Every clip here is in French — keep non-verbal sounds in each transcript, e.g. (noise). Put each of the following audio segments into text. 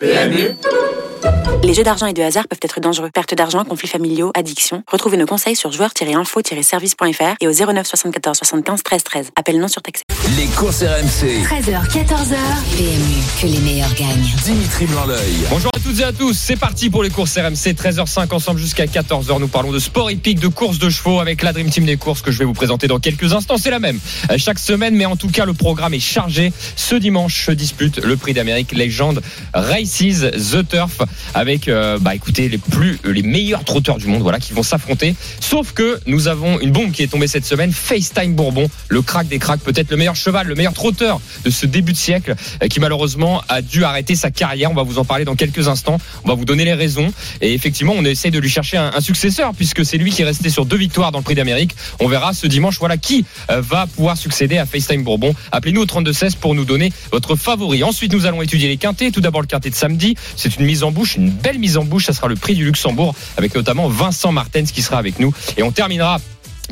PMU Les jeux d'argent et de hasard peuvent être dangereux. Perte d'argent, conflits familiaux, addiction. Retrouvez nos conseils sur joueurs-info-service.fr et au 09 74 75 13 13. Appel non surtaxé. Les courses RMC. 13h, 14h. PMU, que les meilleurs gagnent. Dimitri Blanc-L'œil. Bonjour à toutes et à tous, c'est parti pour les courses RMC 13h05 ensemble jusqu'à 14h. Nous parlons de sport hippique, de courses de chevaux avec la Dream Team des courses que je vais vous présenter dans quelques instants. C'est la même euh, chaque semaine, mais en tout cas le programme est chargé. Ce dimanche se dispute le Prix d'Amérique Legend Races The Turf avec euh, bah écoutez les plus les meilleurs trotteurs du monde voilà qui vont s'affronter. Sauf que nous avons une bombe qui est tombée cette semaine, FaceTime Bourbon, le crack des cracks, peut-être le meilleur cheval, le meilleur trotteur de ce début de siècle euh, qui malheureusement a dû arrêter sa carrière. On va vous en parler dans quelques instants. On va vous donner les raisons. Et effectivement, on essaie de lui chercher un, successeur puisque c'est lui qui est resté sur deux victoires dans le Prix d'Amérique. On verra ce dimanche, voilà qui euh, va pouvoir succéder à FaceTime Bourbon. Appelez-nous au 3216 pour nous donner votre favori. Ensuite, nous allons étudier les quintés. Tout d'abord le quintet de samedi. C'est une mise en bouche, belle mise en bouche. Ça sera le prix du Luxembourg avec notamment Vincent Martens qui sera avec nous. Et on terminera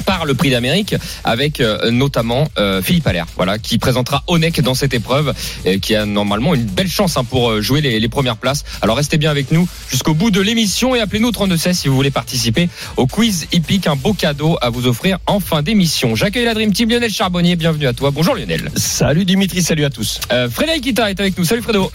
par le prix d'Amérique avec euh, notamment euh, Philippe Allaire. Voilà qui présentera Onek dans cette épreuve et qui a normalement une belle chance hein, pour euh, jouer les, les premières places. Alors restez bien avec nous jusqu'au bout de l'émission et appelez-nous au 3216 si vous voulez participer au quiz hippique. Un beau cadeau à vous offrir en fin d'émission. J'accueille la Dream Team Lionel Charbonnier. Bienvenue à toi. Bonjour Lionel. Salut Dimitri, salut à tous. euh, Frédéric Kita est avec nous. Salut Fredo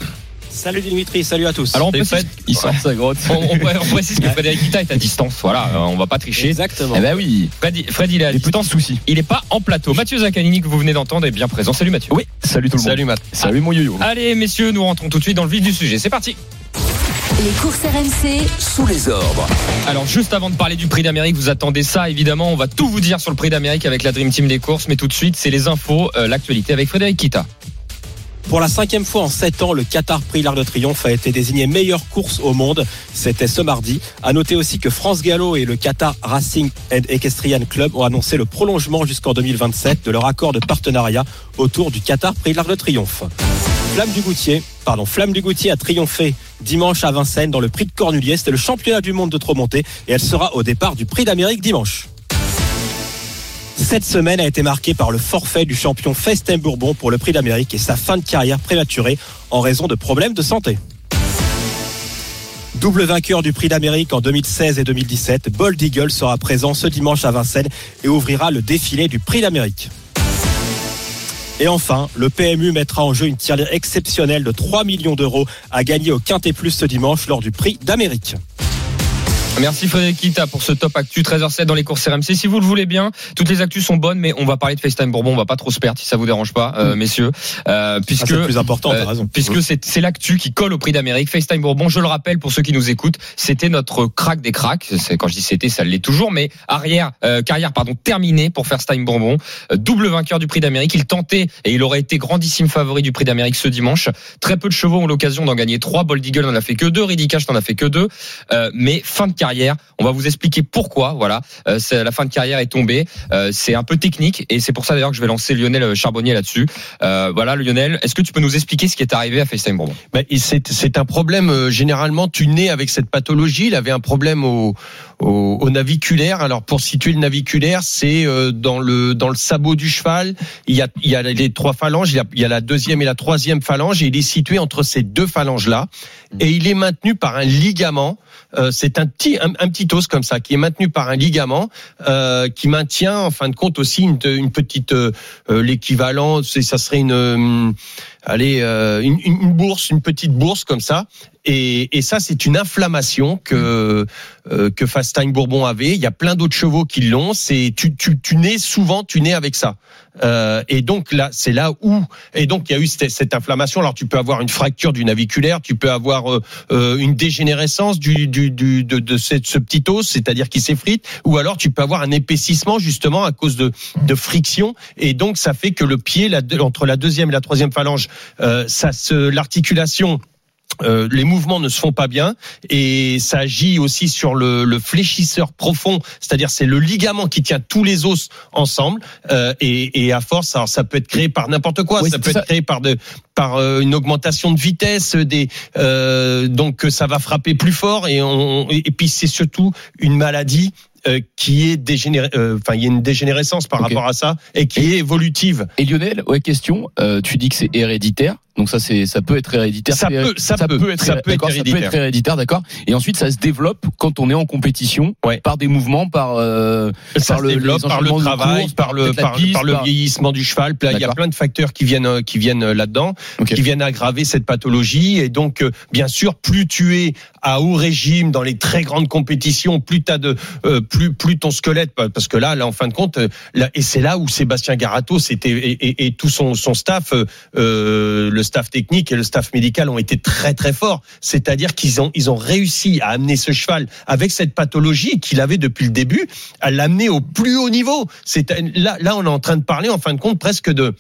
Salut Dimitri, salut à tous. alors on précise, il sort sa grotte. on, on pré- on précise que Frédéric Kita est à distance voilà on va pas tricher Exactement. Eh ben oui, Fred, Fred il est à distance soucis. il est pas en plateau Mathieu Zaccanini que vous venez d'entendre est bien présent salut Mathieu Oui, salut tout le monde. Salut Matt. Salut mon yo-yo. Allez messieurs, nous rentrons tout de suite dans le vif du sujet. C'est parti. Les courses RMC, Sous les ordres. Alors juste avant de parler du prix d'Amérique, vous attendez ça évidemment. On va tout vous dire sur le prix d'Amérique avec la Dream Team des courses, mais tout de suite c'est les infos, euh, l'actualité avec Frédéric Kita. Pour la cinquième fois en sept ans, le Qatar Prix l'Arc de Triomphe a été désigné meilleure course au monde. C'était ce mardi. À noter aussi que France Gallo et le Qatar Racing and Equestrian Club ont annoncé le prolongement jusqu'en 2027 de leur accord de partenariat autour du Qatar Prix l'Arc de Triomphe. Flamme du Goutier, pardon, Flamme du Goutier a triomphé dimanche à Vincennes dans le Prix de Cornulier. C'était le championnat du monde de trop montée et elle sera au départ du Prix d'Amérique dimanche. Cette semaine a été marquée par le forfait du champion Festin Bourbon pour le Prix d'Amérique et sa fin de carrière prématurée en raison de problèmes de santé. Double vainqueur du Prix d'Amérique en 2016 et 2017, Bold Eagle sera présent ce dimanche à Vincennes et ouvrira le défilé du Prix d'Amérique. Et enfin, le PMU mettra en jeu une tirelire exceptionnelle de 3 millions d'euros à gagner au Quintet Plus ce dimanche lors du Prix d'Amérique. Merci Frédéric Kita pour ce top actu 13h07 dans les courses RMC. Si vous le voulez bien, toutes les actus sont bonnes, mais on va parler de FaceTime Bourbon. On va pas trop se perdre si ça vous dérange pas, euh, messieurs, euh, Ah, puisque c'est le plus important, Euh, t'as raison. puisque c'est c'est l'actu qui colle au prix d'Amérique. FaceTime Bourbon, je le rappelle pour ceux qui nous écoutent, c'était notre crack des cracks. C'est quand je dis c'était, ça l'est toujours, mais arrière euh, carrière pardon terminée pour FaceTime Bourbon, Euh, double vainqueur du prix d'Amérique. Il tentait et il aurait été grandissime favori du prix d'Amérique ce dimanche. Très peu de chevaux ont l'occasion d'en gagner trois. Bold Eagle n'en a fait que deux. Ridicash n'en a fait que deux. Mais fin de on va vous expliquer pourquoi. Voilà, Euh, la fin de carrière est tombée. Euh, c'est un peu technique et c'est pour ça d'ailleurs que je vais lancer Lionel Charbonnier là-dessus. Euh, voilà, Lionel, est-ce que tu peux nous expliquer ce qui est arrivé à FaceTime Bourbon c'est un problème euh, généralement tu nais avec cette pathologie. Il avait un problème au, au, au naviculaire. Alors pour situer le naviculaire, c'est euh, dans le dans le sabot du cheval. Il y a il y a les trois phalanges. Il y a, il y a la deuxième et la troisième phalange et il est situé entre ces deux phalanges là. Et il est maintenu par un ligament. Euh, c'est un petit un, petit os comme ça qui est maintenu par un ligament euh, qui maintient en fin de compte aussi une, une petite euh, l'équivalent. Ça serait une allez, une- une bourse, une petite bourse comme ça. Et, et ça, c'est une inflammation que euh, que Fast Time Bourbon avait. Il y a plein d'autres chevaux qui l'ont. C'est tu, tu tu nais souvent, tu nais avec ça. Euh, et donc là, c'est là où et donc il y a eu cette, cette inflammation. Alors tu peux avoir une fracture du naviculaire, tu peux avoir euh, euh, une dégénérescence du, du, du de, de ce petit os, c'est-à-dire qui s'effrite, ou alors tu peux avoir un épaississement justement à cause de de friction. Et donc ça fait que le pied, la, entre la deuxième et la troisième phalange, euh, ça se l'articulation euh, les mouvements ne se font pas bien et ça agit aussi sur le, le fléchisseur profond, c'est-à-dire c'est le ligament qui tient tous les os ensemble euh, et, et à force, alors ça peut être créé par n'importe quoi, Oui, ça peut ça. être créé par de par euh, une augmentation de vitesse, des euh, donc ça va frapper plus fort et on et puis c'est surtout une maladie qui est dégénéré, euh, enfin il y a une dégénérescence par rapport à ça et qui est évolutive. Et Lionel, ouais, question. euh, tu dis que c'est héréditaire. Donc ça, c'est, ça peut être héréditaire. Ça peut- ça peut- être, ça peut être d'accord, ça peut héréditaire. être héréditaire, d'accord. Et ensuite, ça se développe quand on est en compétition, Ouais. par des mouvements, par, euh, Ça par se le- développe par le travail, par le par, piste, par le vieillissement du cheval. Il y a plein de facteurs qui viennent euh, qui viennent euh, là-dedans, qui viennent aggraver cette pathologie. Et donc, euh, bien sûr, plus tu es à haut régime dans les très grandes compétitions, plus t'as de euh, plus plus ton squelette, parce que là, là en fin de compte, euh, là, et c'est là où Sébastien Garato, c'était et, et- et tout son son staff, euh, euh, le staff technique et le staff médical ont été très très forts. C'est-à-dire qu'ils ont ils ont réussi à amener ce cheval avec cette pathologie qu'il avait depuis le début, à l'amener au plus haut niveau. C'est là là on est en train de parler en fin de compte presque de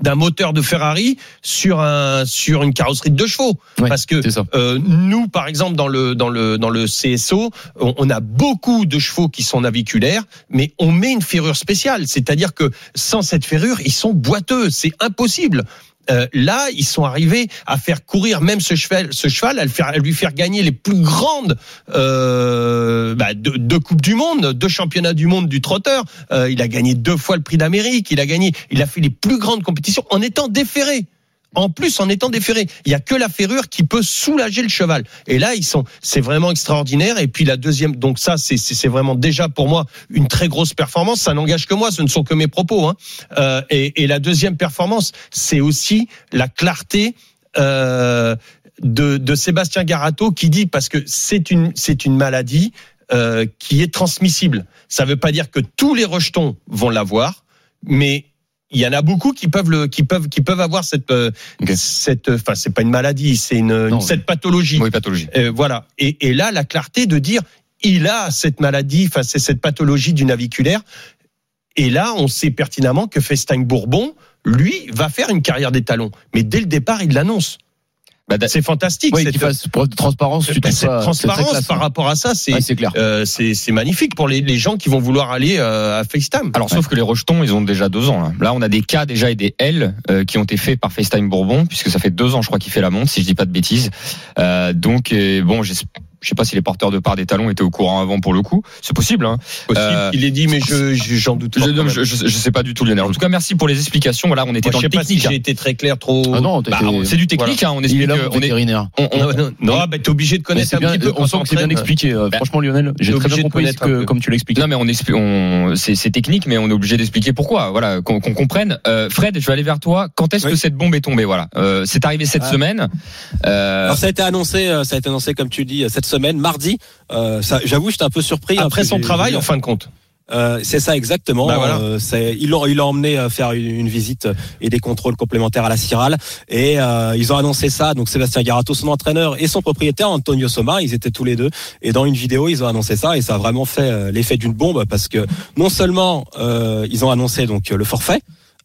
d'un moteur de Ferrari sur un sur une carrosserie de deux chevaux. Ouais, parce que euh, nous par exemple dans le dans le dans le CSO on, on a beaucoup de chevaux qui sont naviculaires mais on met une ferrure spéciale. C'est-à-dire que sans cette ferrure ils sont boiteux. C'est impossible Euh, là, ils sont arrivés à faire courir même ce cheval, ce cheval, à, lui faire gagner les plus grandes euh, bah, deux, deux coupes du monde, deux championnats du monde du trotteur. Euh, il a gagné deux fois le prix d'Amérique. Il a gagné, il a fait les plus grandes compétitions en étant déféré. En plus, en étant déféré, il y a que la ferrure qui peut soulager le cheval. Et là, ils sont, c'est vraiment extraordinaire. Et puis la deuxième, donc ça, c'est vraiment déjà pour moi une très grosse performance. Ça n'engage que moi, ce ne sont que mes propos. Hein. Euh, et, et la deuxième performance, c'est aussi la clarté. Euh, de, de Sébastien Garato qui dit parce que c'est une c'est une maladie euh, qui est transmissible. Ça ne veut pas dire que tous les rejetons vont l'avoir, mais il y en a beaucoup qui peuvent le qui peuvent qui peuvent avoir cette euh, Ok. cette enfin c'est pas une maladie, c'est une, Non, cette pathologie. Oui, pathologie. Euh, voilà. Et, et là, la clarté de dire, il a cette maladie, enfin, c'est cette pathologie du naviculaire. Et là, on sait pertinemment que Festaing Bourbon, lui, va faire une carrière d'étalon. Mais dès le départ, il l'annonce. Bah, da- C'est fantastique. Oui, cette, fasse preuve de transparence. bah, cette ça- transparence par hein. rapport à ça, c'est Ouais, c'est clair. euh, c'est c'est magnifique pour les, les gens qui vont vouloir aller euh, à FaceTime. Alors, sauf que les rejetons, ils ont déjà deux ans. Là, Là, on a des cas déjà et des L euh, qui ont été faits par FaceTime Bourbon, puisque ça fait deux ans, je crois, qu'il fait la montre, si je dis pas de bêtises. Euh, donc, euh, bon, j'es- je sais pas si les porteurs de part des talons étaient au courant avant pour le coup. C'est possible. Hein. Possible euh, qu'il ait dit, mais je je- j'en doute Je, pas. non, je, je, je sais pas du tout, Lionel. En tout cas, merci pour les explications. Voilà, on était Moi, dans je sais le pas si technique. j'ai été très clair, trop. Ah non, Bah, c'est du technique. Hein, on il est explique. là, on est, vétérinaire. on- on- Non, non, non, bah, t'es obligé de connaître un bien, petit peu. on sent que c'est bien expliqué. euh, Bah, Franchement, Lionel, j'ai très bien compris que, comme tu l'expliques. Non mais on explique, on c'est technique, mais on est obligé d'expliquer pourquoi. Voilà, qu'on comprenne. Euh, Fred, je vais aller vers toi. Quand est-ce que cette bombe est tombée? Voilà, euh, c'est arrivé cette Ah. semaine. Alors ça a été annoncé, ça a été annoncé comme tu dis cette semaine, mardi. Euh, j'avoue, j'étais un peu surpris. hein, Après son travail, en fin de compte. Euh, c'est ça exactement. Bah voilà. Euh, ils l'ont emmené euh, faire une, une visite et des contrôles complémentaires à la Cyrale et euh, ils ont annoncé ça. Donc Sébastien Garato, son entraîneur et son propriétaire Antonio Soma, ils étaient tous les deux et dans une vidéo ils ont annoncé ça et ça a vraiment fait euh, l'effet d'une bombe parce que non seulement euh, ils ont annoncé donc le forfait.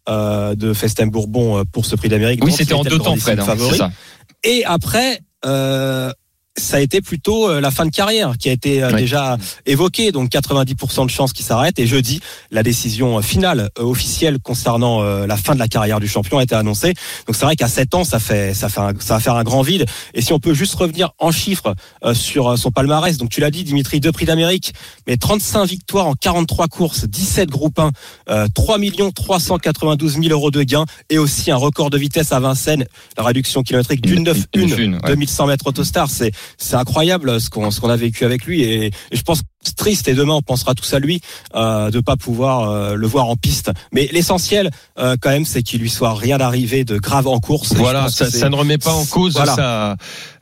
euh, de Festin Bourbon euh, pour ce prix d'Amérique. oui, c'était il en deux temps, Fred. hein. Et après, euh, ça a été plutôt euh, la fin de carrière qui a été euh, Oui. déjà évoquée. Donc 90% de chances qu'il s'arrête. Et jeudi, la décision finale euh, officielle concernant la fin de la carrière du champion a été annoncée. Donc c'est vrai qu'à 7 ans, ça fait ça fait un- ça va faire un grand vide. Et si on peut juste revenir en chiffres sur son palmarès. Donc tu l'as dit, Dimitri, deux prix d'Amérique, mais 35 victoires en 43 courses, 17 groupes 1, euh, 3 392 000 euros de gains et aussi un record de vitesse à Vincennes, la réduction kilométrique d'une 9 Une- une- 1 une, ouais. 2100 mètres autostar, c'est c'est incroyable ce qu'on ce qu'on a vécu avec lui et, je pense triste et demain on pensera tous à lui euh, de pas pouvoir euh, le voir en piste. Mais l'essentiel euh, quand même c'est qu'il lui soit rien arrivé de grave en course. Voilà, ça, ne remet pas en cause Voilà. sa,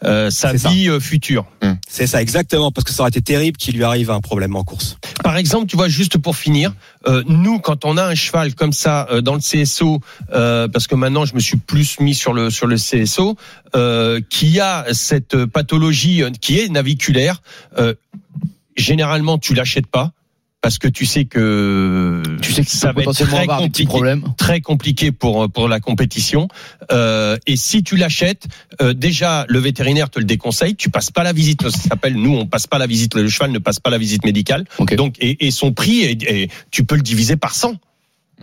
euh, sa C'est ça. vie future. C'est ça exactement parce que ça aurait été terrible qu'il lui arrive un problème en course. Par exemple, tu vois, juste pour finir, euh, nous, quand on a un cheval comme ça euh, dans le CSO, euh, parce que maintenant je me suis plus mis sur le sur le CSO, euh, qui a cette pathologie euh, qui est naviculaire, euh, généralement tu l'achètes pas parce que tu sais que Tu sais que ça va être très compliqué très compliqué pour pour la compétition. Euh, et si tu l'achètes, euh, déjà le vétérinaire te le déconseille. Tu passes pas la visite. Ça s'appelle nous, on passe pas la visite. Le cheval ne passe pas la visite médicale. Ok. Donc et, et son prix, est, est- tu peux le diviser par 100.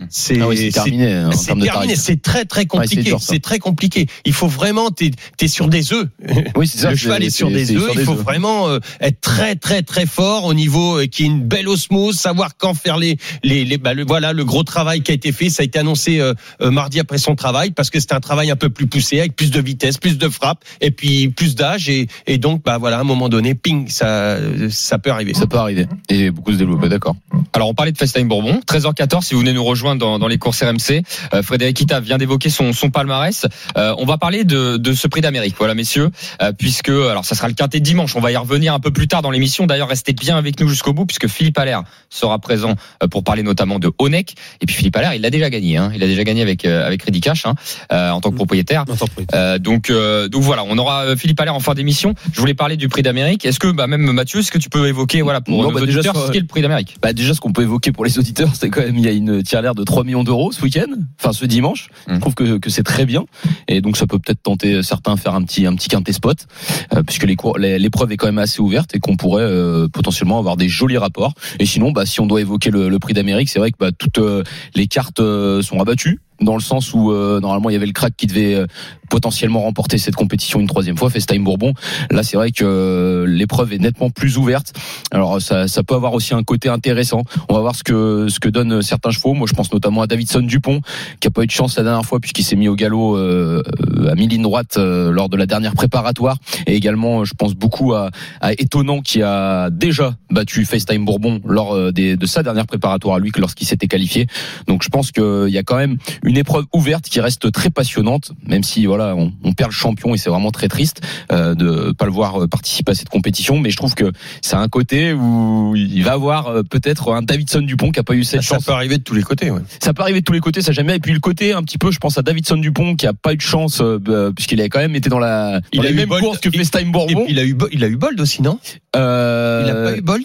C'est Ah oui, c'est c'est- terminé. hein, c'est terminé, c'est très très c'est compliqué. c'est très compliqué. Il faut vraiment, t'es es sur des œufs. (laughs) Oui, c'est ça. le c'est- cheval est sur c'est- des c'est œufs. sur Il faut vraiment euh, être très très très fort au niveau euh, qui ait une belle osmose, savoir quand faire les les, les bah, le, voilà le gros travail qui a été fait. Ça a été annoncé euh, euh, mardi après son travail parce que c'était un travail un peu plus poussé avec plus de vitesse, plus de frappe et puis plus d'âge et, et donc bah voilà à un moment donné, ping, ça ça peut arriver. Ça peut arriver. Et beaucoup se développer, d'accord. Alors on parlait de FaceTime Bourbon, 13h14 si vous venez nous rejoindre dans, dans les courses RMC. Euh, Frédéric Kita vient d'évoquer son, son palmarès. Euh, on va parler de, de ce prix d'Amérique, voilà messieurs, euh, puisque alors ça sera le quintet de dimanche. On va y revenir un peu plus tard dans l'émission. D'ailleurs restez bien avec nous jusqu'au bout puisque Philippe Allaire sera présent euh, pour parler notamment de Honeck. Et puis Philippe Allaire, il l'a déjà gagné, hein. il a déjà gagné avec euh, avec Ready Cash hein, euh, en tant que propriétaire. Euh, donc, euh, donc voilà, on aura Philippe Allaire en fin d'émission. Je voulais parler du prix d'Amérique. Est-ce que, bah, même Mathieu, est-ce que tu peux évoquer, voilà, pour Non, nos bah, auditeurs, ce qu'est le prix d'Amérique? Bah déjà, ce qu'on peut évoquer pour les auditeurs, c'est quand même il y a une tirelire de 3 millions d'euros ce week-end, enfin ce dimanche. Je trouve que, que c'est très bien et donc ça peut peut-être tenter certains à faire un petit un petit quintet spot euh, puisque l'épreuve est quand même assez ouverte et qu'on pourrait euh, potentiellement avoir des jolis rapports. Et sinon, bah si on doit évoquer le, le prix d'Amérique, c'est vrai que bah, toutes euh, les cartes euh, sont abattues dans le sens où euh, normalement il y avait le crack qui devait euh, potentiellement remporter cette compétition une troisième fois, FaceTime Bourbon. Là, c'est vrai que euh, l'épreuve est nettement plus ouverte. Alors ça, ça peut avoir aussi un côté intéressant. On va voir ce que ce que donnent certains chevaux. Moi, je pense notamment à Davidson Dupont, qui a pas eu de chance la dernière fois puisqu'il s'est mis au galop euh, à mi-ligne droite euh, lors de la dernière préparatoire. Et également, je pense beaucoup à, à Étonnant qui a déjà battu FaceTime Bourbon lors euh, des, de sa dernière préparatoire à lui que lorsqu'il s'était qualifié. Donc, je pense qu'il y a quand même une épreuve ouverte qui reste très passionnante, même si voilà, on, on perd le champion et c'est vraiment très triste euh, de pas le voir euh, participer à cette compétition. Mais je trouve que c'est un côté où il va avoir euh, peut-être un Davidson Dupont qui a pas eu cette Ça chance. peut arriver de tous les côtés. Ouais. Ça peut arriver de tous les côtés, ça j'aime bien. Et puis le côté un petit peu, je pense à Davidson Dupont qui a pas eu de chance euh, bah, puisqu'il a quand même été dans la dans Il a Bolt. courses que Et Bourbon. il a eu il a eu Bold aussi non? Euh, Il a pas eu Bold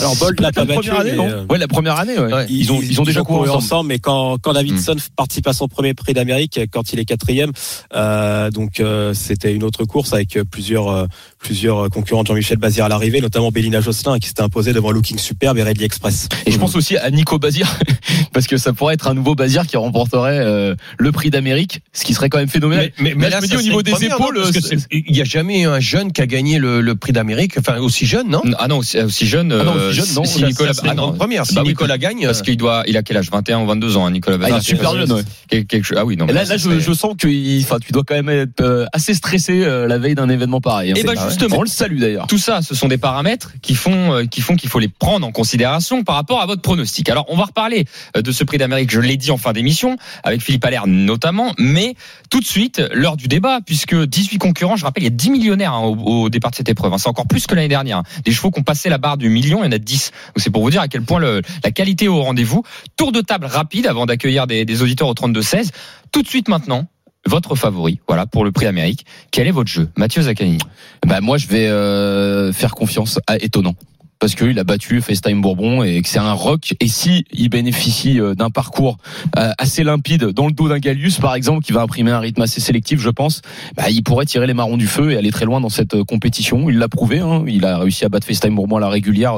Alors, Bolt l'a peut-être pas la battu, première année, non? euh, Ouais, la première année. ouais. Ouais. Ils ont ils ont déjà couru ensemble. mais quand quand Davidson participe à son premier prix d'Amérique, quand il est quatrième, euh, donc euh, c'était une autre course avec plusieurs euh, plusieurs concurrents de Jean-Michel Bazir à l'arrivée, notamment Bélina Josselin qui s'était imposé devant Looking Superbe et Ready Express. Et je pense aussi à Nico Bazir, (laughs) parce que ça pourrait être un nouveau Bazir qui remporterait euh, le prix d'Amérique, ce qui serait quand même phénoménal. Là, je me dis au niveau des première, épaules, il y a jamais eu un jeune qui a gagné le, le prix d'Amérique, enfin aussi jeune, non? Ah non, aussi, aussi jeune. Ah non, aussi jeune, non, Si Nicolas, ah non, première. Si Bah oui, Nicolas gagne, parce qu'il doit, il a quel âge? 21 ou 22 ans, hein, Nicolas Ah, il Bazin. est super jeune, ouais. Quel- quelque chose- Ah oui, non. Et là, mais là, je, je sens que, il- enfin, tu dois quand même être euh, assez stressé euh, la veille d'un événement pareil. hein. Eh C'est- ben, justement. on le salue d'ailleurs. Tout ça, ce sont des paramètres qui font euh, qui font qu'il faut les prendre en considération par rapport à votre pronostic. Alors, on va reparler de ce prix d'Amérique, je l'ai dit en fin d'émission, avec Philippe Allaire notamment, mais tout de suite, l'heure du débat, puisque 18 concurrents, je rappelle, il y a 10 millionnaires hein, au, au départ de cette épreuve. hein. C'est encore plus que l'année dernière. hein. Des chevaux qui ont passé la barre du million, il y en a 10. Donc c'est pour vous dire à quel point le- la qualité est au rendez-vous. Tour de table rapide avant d'accueillir des, des auditeurs au 32-16. Tout de suite maintenant, votre favori, voilà, pour le prix d'Amérique. Quel est votre jeu Mathieu Zaccani. Bah moi, je vais euh, faire confiance à Étonnant. Parce qu'il a battu FaceTime Bourbon et que c'est un rock. Et si il bénéficie euh, d'un parcours euh, assez limpide dans le dos d'un Gallius, par exemple, qui va imprimer un rythme assez sélectif, je pense, bah, il pourrait tirer les marrons du feu et aller très loin dans cette compétition. Il l'a prouvé. Hein. Il a réussi à battre FaceTime Bourbon à la régulière.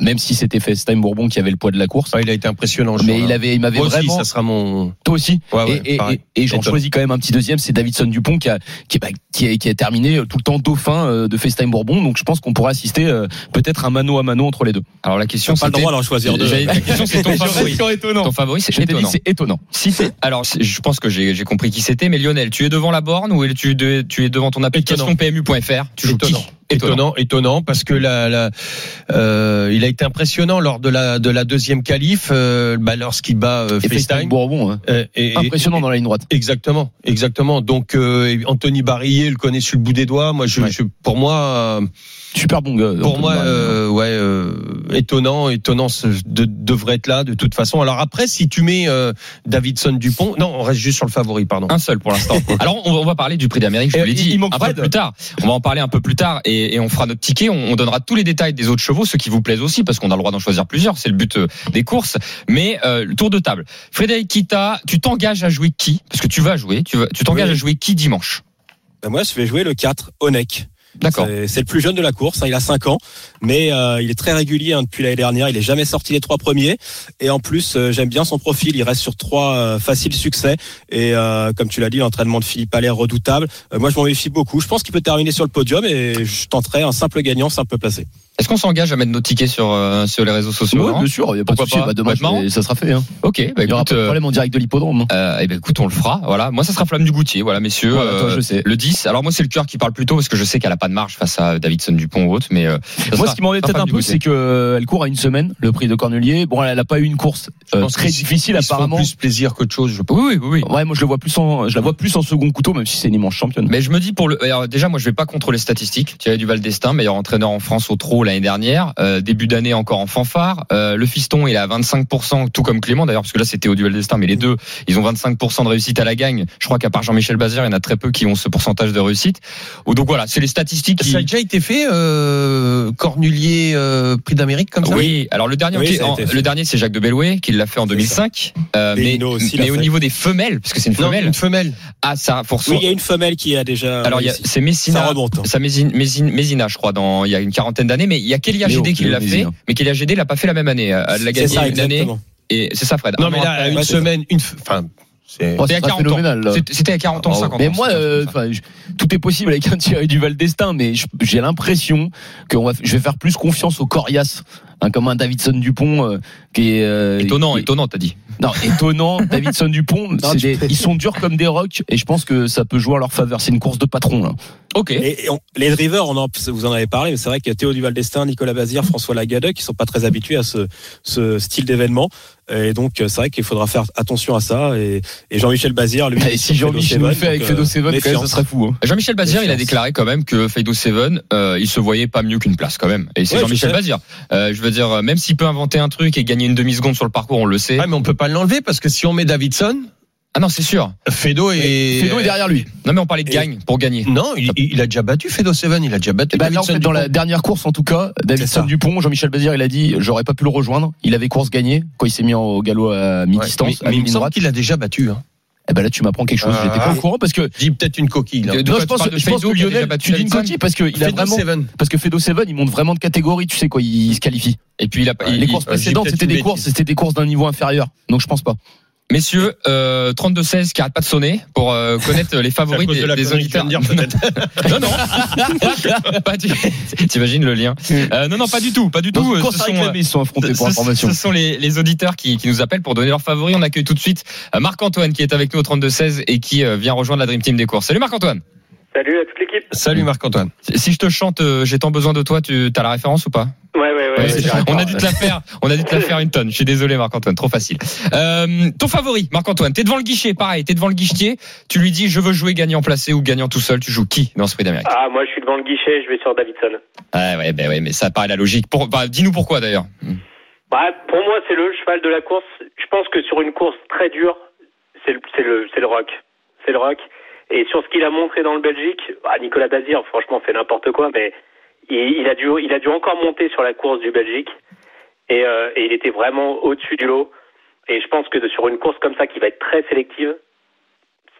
Euh, même si c'était FaceTime Bourbon qui avait le poids de la course. Ouais, il a été impressionnant. le Mais il avait, il m'avait Moi aussi, vraiment. ça sera mon. Toi aussi. Ouais, ouais, et et, et, et j'en choisis quand même un petit deuxième, c'est Davidson Dupont qui a qui, est- bah, qui, est, qui a terminé tout le temps dauphin euh, de FaceTime Bourbon. Donc je pense qu'on pourrait assister euh, peut-être un mano à mano entre les deux. Alors la question, Pas le droit d'en choisir deux. La question, c'est ton (laughs) favori. étonnant. Ton favori, c'est étonnant. c'est étonnant. Si c'est, alors, c'est- je pense que j'ai j'ai compris qui c'était, mais Lionel, tu es devant la borne ou tu, de- tu es devant ton application PMU.fr Tu joues qui Étonnant. Étonnant, parce que la, la, euh, il a été impressionnant lors de la de la deuxième qualif, euh, bah, lorsqu'il bat euh, Et FaceTime. Bourbon, hein. Euh, et- et- impressionnant dans la ligne droite. Exactement, exactement. Donc euh, Anthony Barillet le connaît sur le bout des doigts. Moi, je, Ouais. je- pour moi, euh, Super bon gars. pour moi, euh, ouais, euh, étonnant, étonnant, ce- de- devrait être là de toute façon. Alors après, si tu mets euh, Davidson Dupont, non, on reste juste sur le favori, pardon. Un seul pour l'instant. (laughs) Alors on va, on va parler du prix d'Amérique, je vous l'ai dit, il manque un peu plus tard. On va en parler un peu plus tard et, et on fera notre ticket. On, on donnera tous les détails des autres chevaux, ceux qui vous plaisent aussi, parce qu'on a le droit d'en choisir plusieurs. C'est le but euh, des courses. Mais euh, le tour de table. Frédéric Kita, tu t'engages à jouer qui? Parce que tu vas jouer. Tu vas- tu t'engages Oui. à jouer qui dimanche? Bah, moi, je vais jouer le 4, Onek. D'accord. C'est- le plus jeune de la course, hein, il a 5 ans, mais euh, il est très régulier hein, depuis l'année dernière. Il est jamais sorti les trois premiers, et en plus euh, j'aime bien son profil. Il reste sur trois euh, faciles succès, et comme tu l'as dit, l'entraînement de Philippe Allaire redoutable. Moi je m'en méfie beaucoup. Je pense qu'il peut terminer sur le podium, et je tenterai un simple gagnant, simple placé. Est-ce qu'on s'engage à mettre nos tickets sur, euh, sur les réseaux sociaux non bien sûr, il y a pas de souci. pas Bah, je vais- ça sera fait. Hein. Ok, bah Il y aura écoute, pas de euh, problème en direct de l'hippodrome. euh, eh ben écoute, on le fera. Voilà, moi ça sera Flamme du Goutier. Voilà, messieurs. Voilà, toi, euh, je sais. Le 10. Alors moi c'est le cœur qui parle plus tôt parce que je sais qu'elle a pas de marge face à Davidson Dupont ou autre, mais Moi, sera- ce qui m'embête peut-être un du peu, c'est qu'elle court à une semaine, le prix de Cornelier. Bon, elle n'a pas eu une course très difficile Ils apparemment. plus plaisir qu'autre chose, je pense. Oui, oui, oui. oui. Ouais, moi je le vois plus en, je la vois plus en second couteau, même si c'est une immense championne. Mais je me dis pour le déjà moi je vais pas contrôler les statistiques. Thierry Duval d'Estaing, meilleur entraîneur en France au l'année dernière, Euh, début d'année encore en fanfare. Euh, le fiston il est à 25 tout comme Clément d'ailleurs parce que là c'était au Duval d'Estaing mais les deux ils ont 25% de réussite à la gagne. Je crois qu'à part Jean-Michel Bazir, il y en a très peu qui ont ce pourcentage de réussite. Ou donc voilà, c'est les statistiques qui Ça a déjà été fait, euh, Cornulier, euh, prix d'Amérique comme ça oui, alors le dernier, Oui, en- le dernier c'est Jacques de Belloué qui l'a fait en 2005. Euh, mais au niveau des femelles, parce que c'est une Non, femelle, une femelle. ah ça pour Oui, il y a une femelle qui a déjà. Alors c'est Messina, Ça remonte. hein. ça je crois, dans il y a une quarantaine d'années, mais il y a Kélia Léo, GD qui l'a fait, Mézina. mais Kélia GD l'a pas fait la même année. Elle l'a gagné ça, une année et c'est ça, Fred. Non, Un mais là, après. une semaine, une, enfin, c'est. Oh, C'était à ce sera 40 ans. C'était- à 40 ans, 50 ans. mais moi, euh, je- tout est possible avec un Thierry Duval d'Estaing, mais j'ai l'impression que on va, je vais faire plus confiance au Corias, hein, comme un Davidson Dupont euh, qui est euh, étonnant, qui- étonnant, t'as dit. Non, étonnant. (laughs) Davidson Dupont, des- ils sont durs comme des rocs, et je pense que ça peut jouer en leur faveur. C'est une course de patron là. Ok. Et, et on- les drivers, on en, vous en avez parlé, mais c'est vrai qu'il y a Théo Duval d'Estaing, Nicolas Bazir, François Lagadec, qui sont pas très habitués à ce, ce style d'événement. Et donc, euh, c'est vrai qu'il faudra faire attention à ça. Et, et Jean-Michel Bazir, lui, (laughs) Et si Jean-Michel le fait avec Fedo Seven, quand même, ça serait fou. Hein. Jean-Michel Bazir, il a déclaré quand même que Feido Seven, euh, il se voyait pas mieux qu'une place quand même. Et c'est Ouais, Jean-Michel. Bazir. Euh, je veux dire, euh, même s'il peut inventer un truc et gagner une demi seconde sur le parcours, on le sait. Ah, mais on peut pas l'enlever parce que si on met Davidson, Ah non, c'est sûr. Fedo est. Fedo est derrière lui. Non mais on parlait de Et- gagne pour gagner. Non, il, il a déjà battu Fedo Seven, il a déjà battu là, en fait, dans la dernière course, en tout cas, Davidson. Dupont, Jean-Michel Bazir, il a dit, j'aurais pas pu le rejoindre. Il avait course gagnée quand il s'est mis au galop à Ouais, mi-distance, mais, à mais il me semble qu'il a déjà battu. Hein. Eh ben là, tu m'apprends quelque chose. Ah. J'étais pas au courant parce que. Dis peut-être une coquille. Là. Non, je tu pense, je que Lionel, tu dis une coquille parce que il a vraiment, parce que Fedo Seven, il monte vraiment de catégorie, tu sais quoi, il se qualifie. Et puis il a, il- Les courses euh, précédentes, c'était des courses, c'était des courses d'un niveau inférieur. Donc je pense pas. Messieurs, euh, 32-16 qui arrête pas de sonner pour euh, connaître les (laughs) favoris des, des auditeurs. (laughs) non, non, (laughs) pas du. T'imagines le lien euh, Non, non, pas du tout, pas du tout. euh, ce sont, réclamer, ils sont affrontés pour ce- information. Ce sont les, les auditeurs qui, qui nous appellent pour donner leurs favoris. On accueille tout de suite euh, Marc-Antoine qui est avec nous au 32-16 et qui euh, vient rejoindre la Dream Team des courses. Salut Marc-Antoine. Salut à toute l'équipe. Salut Marc-Antoine. Si je te chante euh, J'ai tant besoin de toi, tu as la référence ou pas? Ouais, ouais, ouais. On a dû te la faire, on a dû te la faire une tonne. Je suis désolé Marc-Antoine, trop facile. Euh, ton favori, Marc-Antoine, t'es devant le guichet, pareil, t'es devant le guichetier. Tu lui dis je veux jouer gagnant placé ou gagnant tout seul. Tu joues qui dans ce prix d'Amérique? Ah, moi je suis devant le guichet, je vais sur Davidson. Ouais, ouais, ben ouais, mais ça paraît la logique. Pour, bah, dis-nous pourquoi d'ailleurs. Bah, pour moi, c'est le cheval de la course. Je pense que sur une course très dure, c'est le, c'est le, c'est le rock. C'est le rock. Et sur ce qu'il a montré dans le Belgique, bah, Nicolas Dazir, franchement, fait n'importe quoi, mais il, a dû, il a dû encore monter sur la course du Belgique. Et, euh, et il était vraiment au-dessus du lot. Et je pense que sur une course comme ça, qui va être très sélective,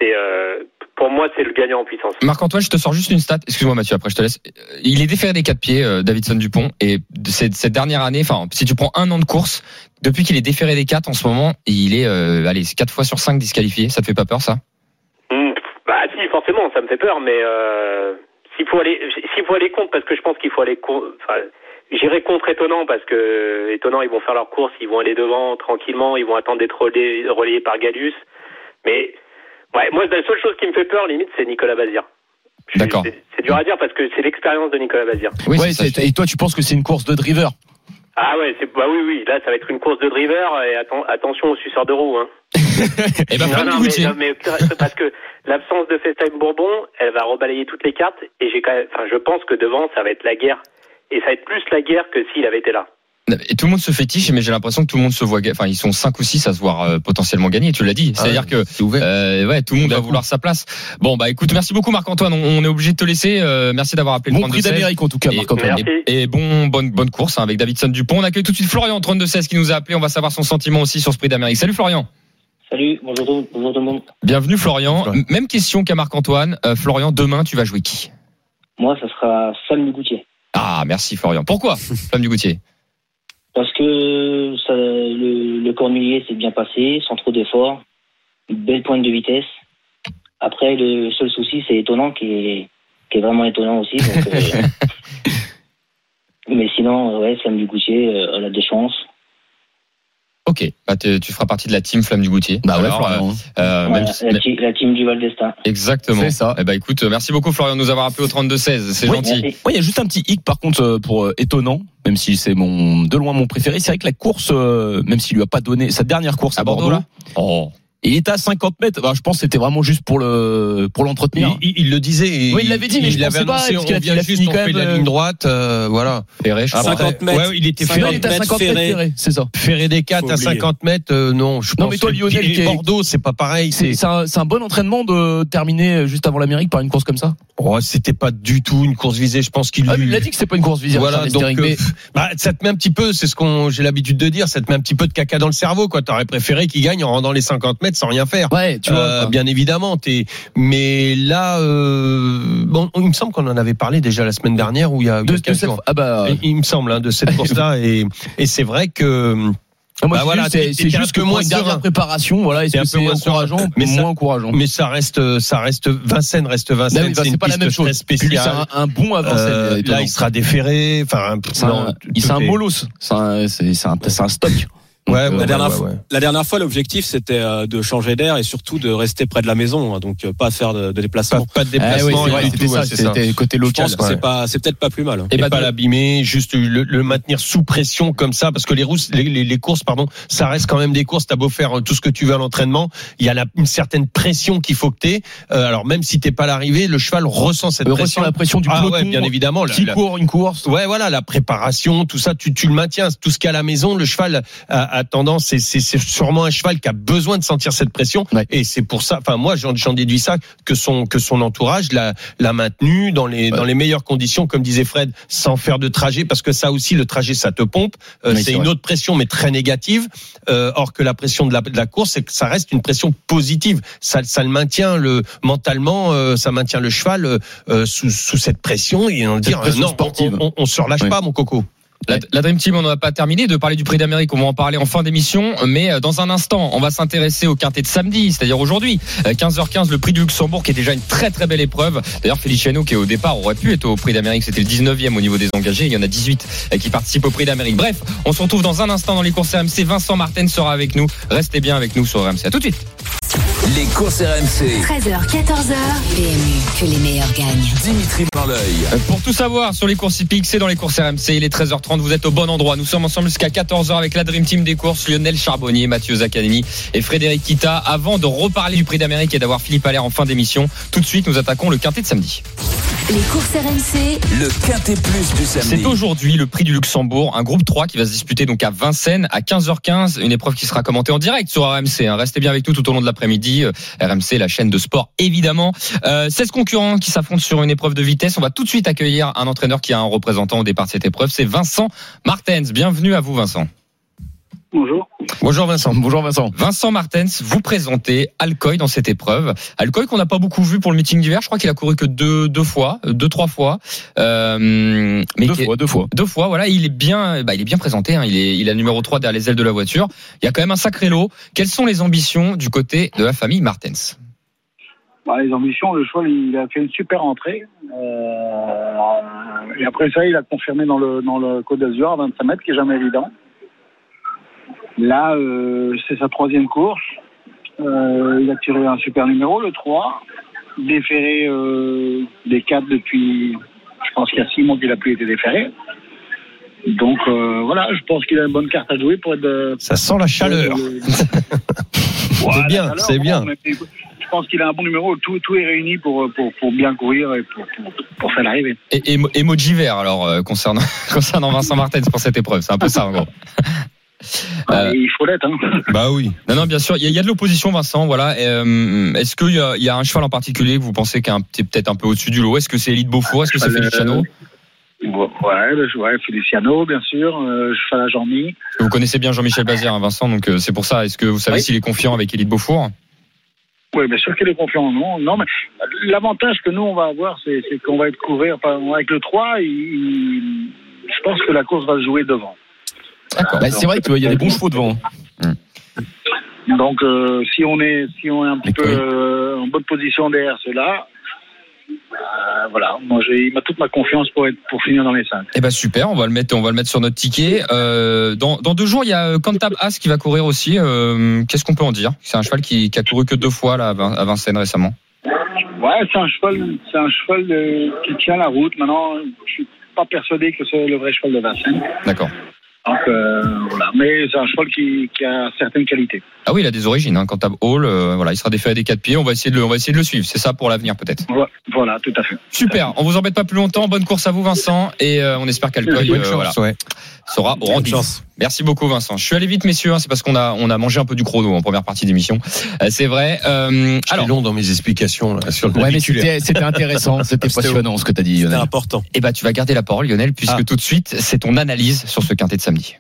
c'est, euh, pour moi, c'est le gagnant en puissance. Marc-Antoine, je te sors juste une stat. Excuse-moi Mathieu, après je te laisse. Euh, Il est déféré des quatre pieds, euh, Davidson Dupont, et cette dernière année, enfin, si tu prends un an de course, depuis qu'il est déféré des quatre en ce moment, il est, euh, allez, quatre fois sur cinq disqualifié. Ça te fait pas peur ça Hmm, Bah si, forcément, ça me fait peur, mais euh, s'il faut aller, s'il faut aller contre, parce que je pense qu'il faut aller contre. Enfin, j'irai contre étonnant parce que étonnant, ils vont faire leur course, ils vont aller devant tranquillement, ils vont attendre d'être relayés, relayés par Gallus. Mais ouais, moi, la seule chose qui me fait peur, limite, c'est Nicolas Bazir. Je- D'accord. C'est dur à dire parce que c'est l'expérience de Nicolas Bazir. Oui, ouais, ça. et toi, tu penses que c'est une course de driver? Ah ouais, c'est bah oui, oui. Là, ça va être une course de driver et atten- attention aux suceurs de roues. Hein. Et ben, Non, non, mais, Goutier. non, mais parce que l'absence de FaceTime Bourbon, elle va rebalayer toutes les cartes et j'ai quand même, enfin, je pense que devant, ça va être la guerre et ça va être plus la guerre que s'il avait été là. Et tout le monde se fétiche, mais j'ai l'impression que tout le monde se voit. Enfin, ils sont cinq ou six à se voir euh, potentiellement gagner. Tu l'as dit. C'est-à-dire que euh, ouais, tout le monde va vouloir sa place. Bon, bah écoute, merci beaucoup Marc-Antoine. On, on est obligé de te laisser. Euh, merci d'avoir appelé Bon le prix 32 d'Amérique en tout cas, Et- Marc-Antoine. Merci. Et, et bon, bonne, bonne course hein, avec Davidson Dupont. On accueille tout de suite Florian 32 16 qui nous a appelé. On va savoir son sentiment aussi sur ce prix d'Amérique. Salut Florian. Salut, bonjour, tout- bonjour tout le monde. Bienvenue Florian. Même question qu'à Marc-Antoine. Euh, Florian, demain, tu vas jouer qui? Moi, ça sera Flamme du Goutier. Ah, merci Florian. Pourquoi (laughs) Flamme du Goutier Parce que ça, le, le cornulier s'est bien passé, sans trop d'efforts. Une belle pointe de vitesse. Après, le seul souci, c'est étonnant, qui est, qui est vraiment étonnant aussi. donc, euh, (laughs) mais sinon, ouais, Flamme du Goutier, euh, elle a des chances. Ok, bah, tu feras partie de la team Flamme du Goutier. Bah ouais, Florian. euh, euh, Voilà, même si- la, team du Val d'Estaing. Exactement. C'est ça. Eh ben écoute, merci beaucoup Florian de nous avoir appelé au 32-16. C'est Oui, gentil. Merci. Ouais, il y a juste un petit hic par contre euh, pour euh, étonnant, même si c'est mon de loin mon préféré. C'est vrai que la course, euh, même s'il lui a pas donné sa dernière course à, À Bordeaux, là? Oh. Il était à 50 mètres. Bah, je pense que c'était vraiment juste pour le pour l'entretenir. Il, il- il le disait. Oui, il l'avait dit, mais je l'avait pas, annoncé, parce on vient il juste, fini on quand fait même, la euh, ligne droite, euh, voilà. Ferré, je crois. 50 mètres. Ouais, il était ferré. il était à 50 50 mètres, Ferré. Ferré, c'est ça. Ferré des 4 Faut à oublier. 50 mètres, euh, non, je Non, pense mais toi, Lionel, et qui est- Bordeaux, c'est pas pareil. C'est un, un bon entraînement de terminer juste avant l'Amérique par une course comme ça? oh, c'était pas du tout une course visée. Je pense qu'il Ah, il a dit que c'était pas une course visée. Voilà, Charles donc euh, mais- bah, ça te met un petit peu, c'est ce qu'on j'ai l'habitude de dire, ça te met un petit peu de caca dans le cerveau, quoi. T'aurais préféré qu'il gagne en rendant les 50 mètres sans rien faire. ouais, tu vois. Euh, bien évidemment, t'es. Mais là, euh, bon, il me semble qu'on en avait parlé déjà la semaine dernière où il y a, il y de, a cette- jours. ah bah, Il me semble hein, de cette (laughs) course-là et, et c'est vrai que Ah, moi, Bah je voilà, c'est c'est juste que moins une dernière préparation, voilà, T'es un peu c'est moins encourageant, mais Mais ça- moins encourageant. mais ça reste, ça reste Vincennes reste Vincennes. bah, c'est c'est pas la même chose. C'est spéciale. un, un bon avant Euh, là, il sera déféré. Enfin, C'est un, il- c'est un. C'est c'est c'est un, c'est un stock. Ouais, euh, La dernière ouais, fois- ouais. La dernière fois, l'objectif, c'était euh, de changer d'air et surtout de rester près de la maison, hein, donc euh, pas faire de, de déplacement. pas de ah déplacement. c'était ouais, c'est ça. c'était côté Je local. pense que ouais. c'est pas, c'est peut-être pas plus mal. Et bah, pas de- l'abîmer, juste le, le maintenir sous pression comme ça, parce que les, rousses, les, les, les courses, pardon, ça reste quand même des courses. T'as beau faire euh, tout ce que tu veux à l'entraînement, il y a la- une certaine pression qu'il faut que t'aies. Euh, alors même si t'es pas à l'arrivée, le cheval ressent cette Euh, pression. ressent la pression du ah peloton. ouais, bien évidemment. Qui la- court une course. Ouais, voilà, la préparation, tout ça, tu, tu le maintiens. Tout ce qu'il y a à la maison, le cheval a, a tendance, c'est, sûrement un cheval qui a besoin de sentir cette pression. Ouais. Et c'est pour ça, enfin, moi, j'en, déduis ça, que son, que son entourage l'a, l'a maintenu dans les, Ouais. dans les meilleures conditions, comme disait Fred, sans faire de trajet, parce que ça aussi, le trajet, ça te pompe. Euh, c'est une autre pression, mais très négative. Euh, or que la pression de la, de la course, c'est que ça reste une pression positive. Ça, ça le maintient le, mentalement, euh, ça maintient le cheval sous, sous cette pression et on dire, euh, non, sportive. on, on, on se relâche pas, mon coco. La, la Dream Team, on n'a pas terminé de parler du prix d'Amérique. On va en parler en fin d'émission. Mais euh, dans un instant, on va s'intéresser au quintet de samedi, c'est-à-dire aujourd'hui. Euh, 15h15, le prix du Luxembourg, qui est déjà une très très belle épreuve. D'ailleurs, Feliciano, qui au départ aurait pu être au prix d'Amérique, c'était le 19e au niveau des engagés. Il y en a 18 euh, qui participent au prix d'Amérique. Bref, on se retrouve dans un instant dans les courses RMC. Vincent Martin sera avec nous. Restez bien avec nous sur RMC. À tout de suite. Les courses RMC. 13h, 14h. PMU, que les meilleurs gagnent. Dimitri Blanc-L'œil. Euh, Pour tout savoir sur les courses hippiques, c'est dans les courses RMC. Il est 13h30, vous êtes au bon endroit. Nous sommes ensemble jusqu'à 14h avec la Dream Team des courses, Lionel Charbonnier, Mathieu Zaccanini et Frédéric Kita. Avant de reparler du prix d'Amérique et d'avoir Philippe Allaire en fin d'émission, tout de suite, nous attaquons le quintet de samedi. Les courses RMC, Le quintet plus du samedi. C'est aujourd'hui le prix du Luxembourg, un groupe 3 qui va se disputer donc à Vincennes à 15h15, une épreuve qui sera commentée en direct sur RMC. hein. Restez bien avec nous tout au long de l'après-midi. Euh, RMC, la chaîne de sport évidemment. Euh, 16 concurrents qui s'affrontent sur une épreuve de vitesse. On va tout de suite accueillir un entraîneur qui a un représentant au départ de cette épreuve, c'est Vincent Martens. Bienvenue à vous Vincent. Bonjour. Bonjour Vincent. Bonjour Vincent. Vincent Martens, vous présentez Alcoy dans cette épreuve. Alcoy qu'on n'a pas beaucoup vu pour le meeting d'hiver. Je crois qu'il a couru que deux, deux fois, euh, deux trois fois. Euh, mais Deux fois, deux fois. deux fois, voilà, il est bien, bah, il est bien présenté. Hein, il est, il est numéro 3 derrière les ailes de la voiture. Il y a quand même un sacré lot. Quelles sont les ambitions du côté de la famille Martens Bah, les ambitions, le cheval, il a fait une super entrée. Euh, et après ça, il a confirmé dans le, dans le Côte d'Azur à 25 mètres, qui est jamais évident. Là, euh, c'est sa troisième course. Euh, il a tiré un super numéro, le 3. Déféré euh, des 4 depuis, je pense qu'il y a 6 mois qu'il a plus été déféré. Donc voilà, je pense qu'il a une bonne carte à jouer pour être Ça sent la chaleur. Voilà, (laughs) bien, c'est bien. Je pense qu'il a un bon numéro. Tout, tout est réuni pour, pour, pour bien courir et pour, pour, pour faire l'arrivée. et, et emoji vert alors concernant (laughs) concernant Vincent Martens pour cette épreuve. C'est un peu ça en gros. (laughs) Euh, Et il faut l'être. Hein. (laughs) Bah oui. Non, non, bien sûr. Il y a, il y a de l'opposition, Vincent. Voilà. Euh, Est-ce qu'il y a, il y a un cheval en particulier que vous pensez qui est peut-être un peu au-dessus du lot? Est-ce que c'est Elite Beaufour? Est-ce que c'est Euh, Feliciano? Ouais, le, ouais, Feliciano, bien sûr. Euh, cheval à Jean-Mi. Vous connaissez bien Jean-Michel Bazir, hein, Vincent, donc euh, c'est pour ça. Est-ce que vous savez Oui. s'il est confiant avec Elite Beaufour? Oui, bien sûr qu'il est confiant. Non, non mais l'avantage que nous, on va avoir, c'est qu'on va être couvert par, avec le 3. il- il- je pense que la course va se jouer devant. Bah, c'est vrai qu'il y a des bons chevaux devant. Donc, euh, si on est, si on est un petit peu euh, en bonne position derrière cela, euh, voilà, moi j'ai il m'a toute ma confiance pour être pour finir dans les 5. Eh ben super, on va le mettre, on va le mettre sur notre ticket. Euh, dans, dans deux jours, il y a Cantab As qui va courir aussi. Euh, Qu'est-ce qu'on peut en dire? C'est un cheval qui, qui a couru que deux fois là à Vin- à Vincennes récemment. Ouais, c'est un cheval, c'est un cheval qui tient la route. Maintenant, je suis pas persuadé que c'est le vrai cheval de Vincennes. D'accord. Donc euh, voilà, mais c'est un cheval qui, qui a certaines qualités. Ah oui, il a des origines. Hein, Cantab Hall, euh, voilà, il sera défait à des quatre pieds. On va essayer de le, on va essayer de le suivre. C'est ça pour l'avenir peut-être. Vo- Voilà, tout à fait. Super. On vous embête pas plus longtemps. Bonne course à vous, Vincent, et euh, on espère qu'Alcoy Bonne euh, ouais. sera au rendez-vous. Merci beaucoup, Vincent. Je suis allé vite, messieurs. hein, c'est parce qu'on a, on a mangé un peu du chrono en première partie d'émission. Euh, c'est vrai. Euh, Alors, long dans mes explications là, sur le Ouais, c'était c'était intéressant, (laughs) c'était C'était passionnant ce que t'as dit. C'est Lionel. important. eh ben, tu vas garder la parole, Lionel, puisque Ah. tout de suite, c'est ton analyse sur ce quintet de samedi.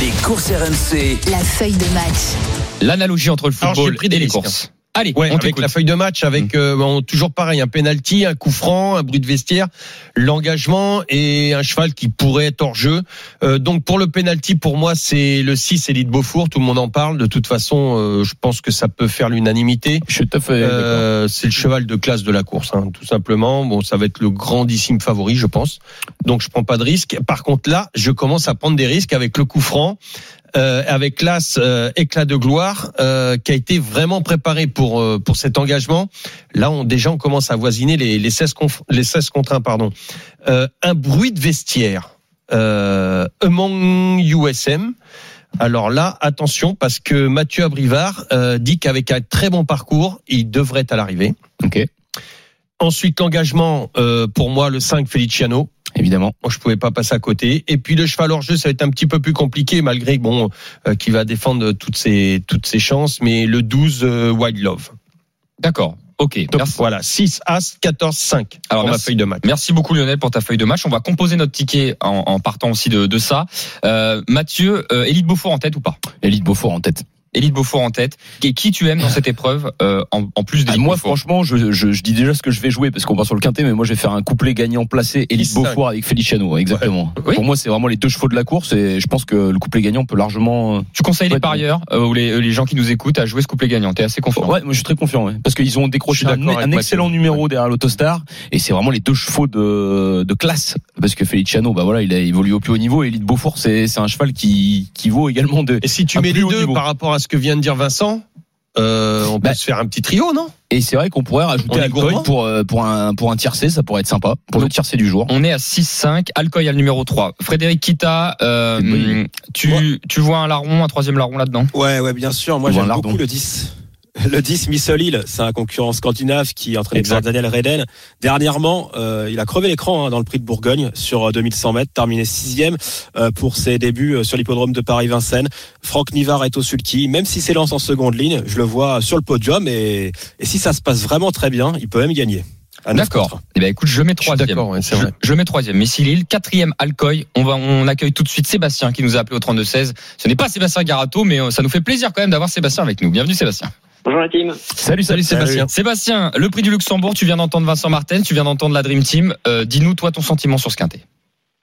Les courses RMC. La feuille de match. L'analogie entre le Alors, j'ai football pris et des les risques, courses. Allez, Ouais, on avec la feuille de match, avec euh, bon, toujours pareil, un penalty, un coup franc, un bruit de vestiaire, l'engagement et un cheval qui pourrait être hors jeu. Euh, donc pour le penalty, pour moi, c'est le 6 Elite Beaufour. Tout le monde en parle. De toute façon, euh, je pense que ça peut faire l'unanimité. Je. Euh, c'est le cheval de classe de la course, hein, tout simplement. Bon, ça va être le grandissime favori, je pense. Donc, je prends pas de risque. Par contre, là, je commence à prendre des risques avec le coup franc, euh, avec l'as euh, éclat de gloire, euh, qui a été vraiment préparé pour euh, pour cet engagement. Là, on déjà on commence à voisiner les les 16 conf- les 16 contre 1, pardon. Euh, un bruit de vestiaire. Euh, Among USM. Alors là, attention, parce que Mathieu Abrivard euh, dit qu'avec un très bon parcours, il devrait être à l'arrivée. Ok, Ensuite, l'engagement, euh, pour moi, le 5, Feliciano. Évidemment. Moi, je pouvais pas passer à côté. Et puis le cheval hors jeu, ça va être un petit peu plus compliqué, malgré bon, euh, qui va défendre toutes ses toutes ses chances. Mais le 12, euh, Wild Love. D'accord. Ok. Merci. voilà, 6, As, 14, 5 Alors, pour ma merci. feuille de match. Merci beaucoup Lionel pour ta feuille de match. On va composer notre ticket en, en partant aussi de, de ça. Euh, Mathieu, euh, Élite Beaufort en tête ou pas? Élite Beaufort en tête. Élite Beaufort en tête. Et qui tu aimes dans cette épreuve euh, en, en plus Ah, d'Élite moi, Beaufort franchement, je, je, je dis déjà ce que je vais jouer parce qu'on va sur le quintet, mais moi, je vais faire un couplet gagnant placé Élite 6-5. Beaufort avec Feliciano, exactement. Oui. Pour moi, c'est vraiment les deux chevaux de la course et je pense que le couplet gagnant peut largement. euh, Tu conseilles les Ouais, parieurs euh, ou les, les gens qui nous écoutent à jouer ce couplet gagnant? T'es assez confiant Ouais, moi, je suis très confiant, ouais. parce qu'ils ont décroché un, excellent numéro derrière l'Autostar et c'est vraiment les deux chevaux de, de classe parce que Feliciano, bah voilà, il a évolué au plus haut niveau et Élite Beaufort, c'est c'est un cheval qui qui vaut également de. Et si tu mets les deux niveau. par rapport à ce que vient de dire Vincent, euh, on peut Bah, se faire un petit trio, non? Et c'est vrai qu'on pourrait rajouter Alcoy pour euh, pour un pour un tiercé, ça pourrait être sympa pour le tiercé du jour. On est à 6-5. Alcoy a le numéro 3. Frédéric Kita, euh, tu, tu vois un larron, un troisième larron là-dedans? Ouais, ouais, bien sûr. Moi, j'aime un beaucoup le 10. Le 10, Missolil, c'est un concurrent scandinave qui est entraîné par. Daniel Reden. Dernièrement, euh, il a crevé l'écran hein, dans le prix de Bourgogne sur euh, 2100 mètres, terminé sixième euh, pour ses débuts euh, sur l'hippodrome de Paris-Vincennes. Franck Nivard est au sulky. Même si c'est lance en seconde ligne, je le vois sur le podium et, et si ça se passe vraiment très bien, il peut même gagner. D'accord. Eh ben écoute, je mets troisième. d'accord, ouais, Je, mets troisième. Messi Lille, quatrième Alcoy. On va, on accueille tout de suite Sébastien qui nous a appelé au 32 16. Ce n'est pas Sébastien Garato, mais euh, ça nous fait plaisir quand même d'avoir Sébastien avec nous. Bienvenue Sébastien. Bonjour la team. Salut, salut Sébastien. Sébastien, le prix du Luxembourg, tu viens d'entendre Vincent Martin, tu viens d'entendre la Dream Team. Euh, Dis-nous toi ton sentiment sur ce quintet.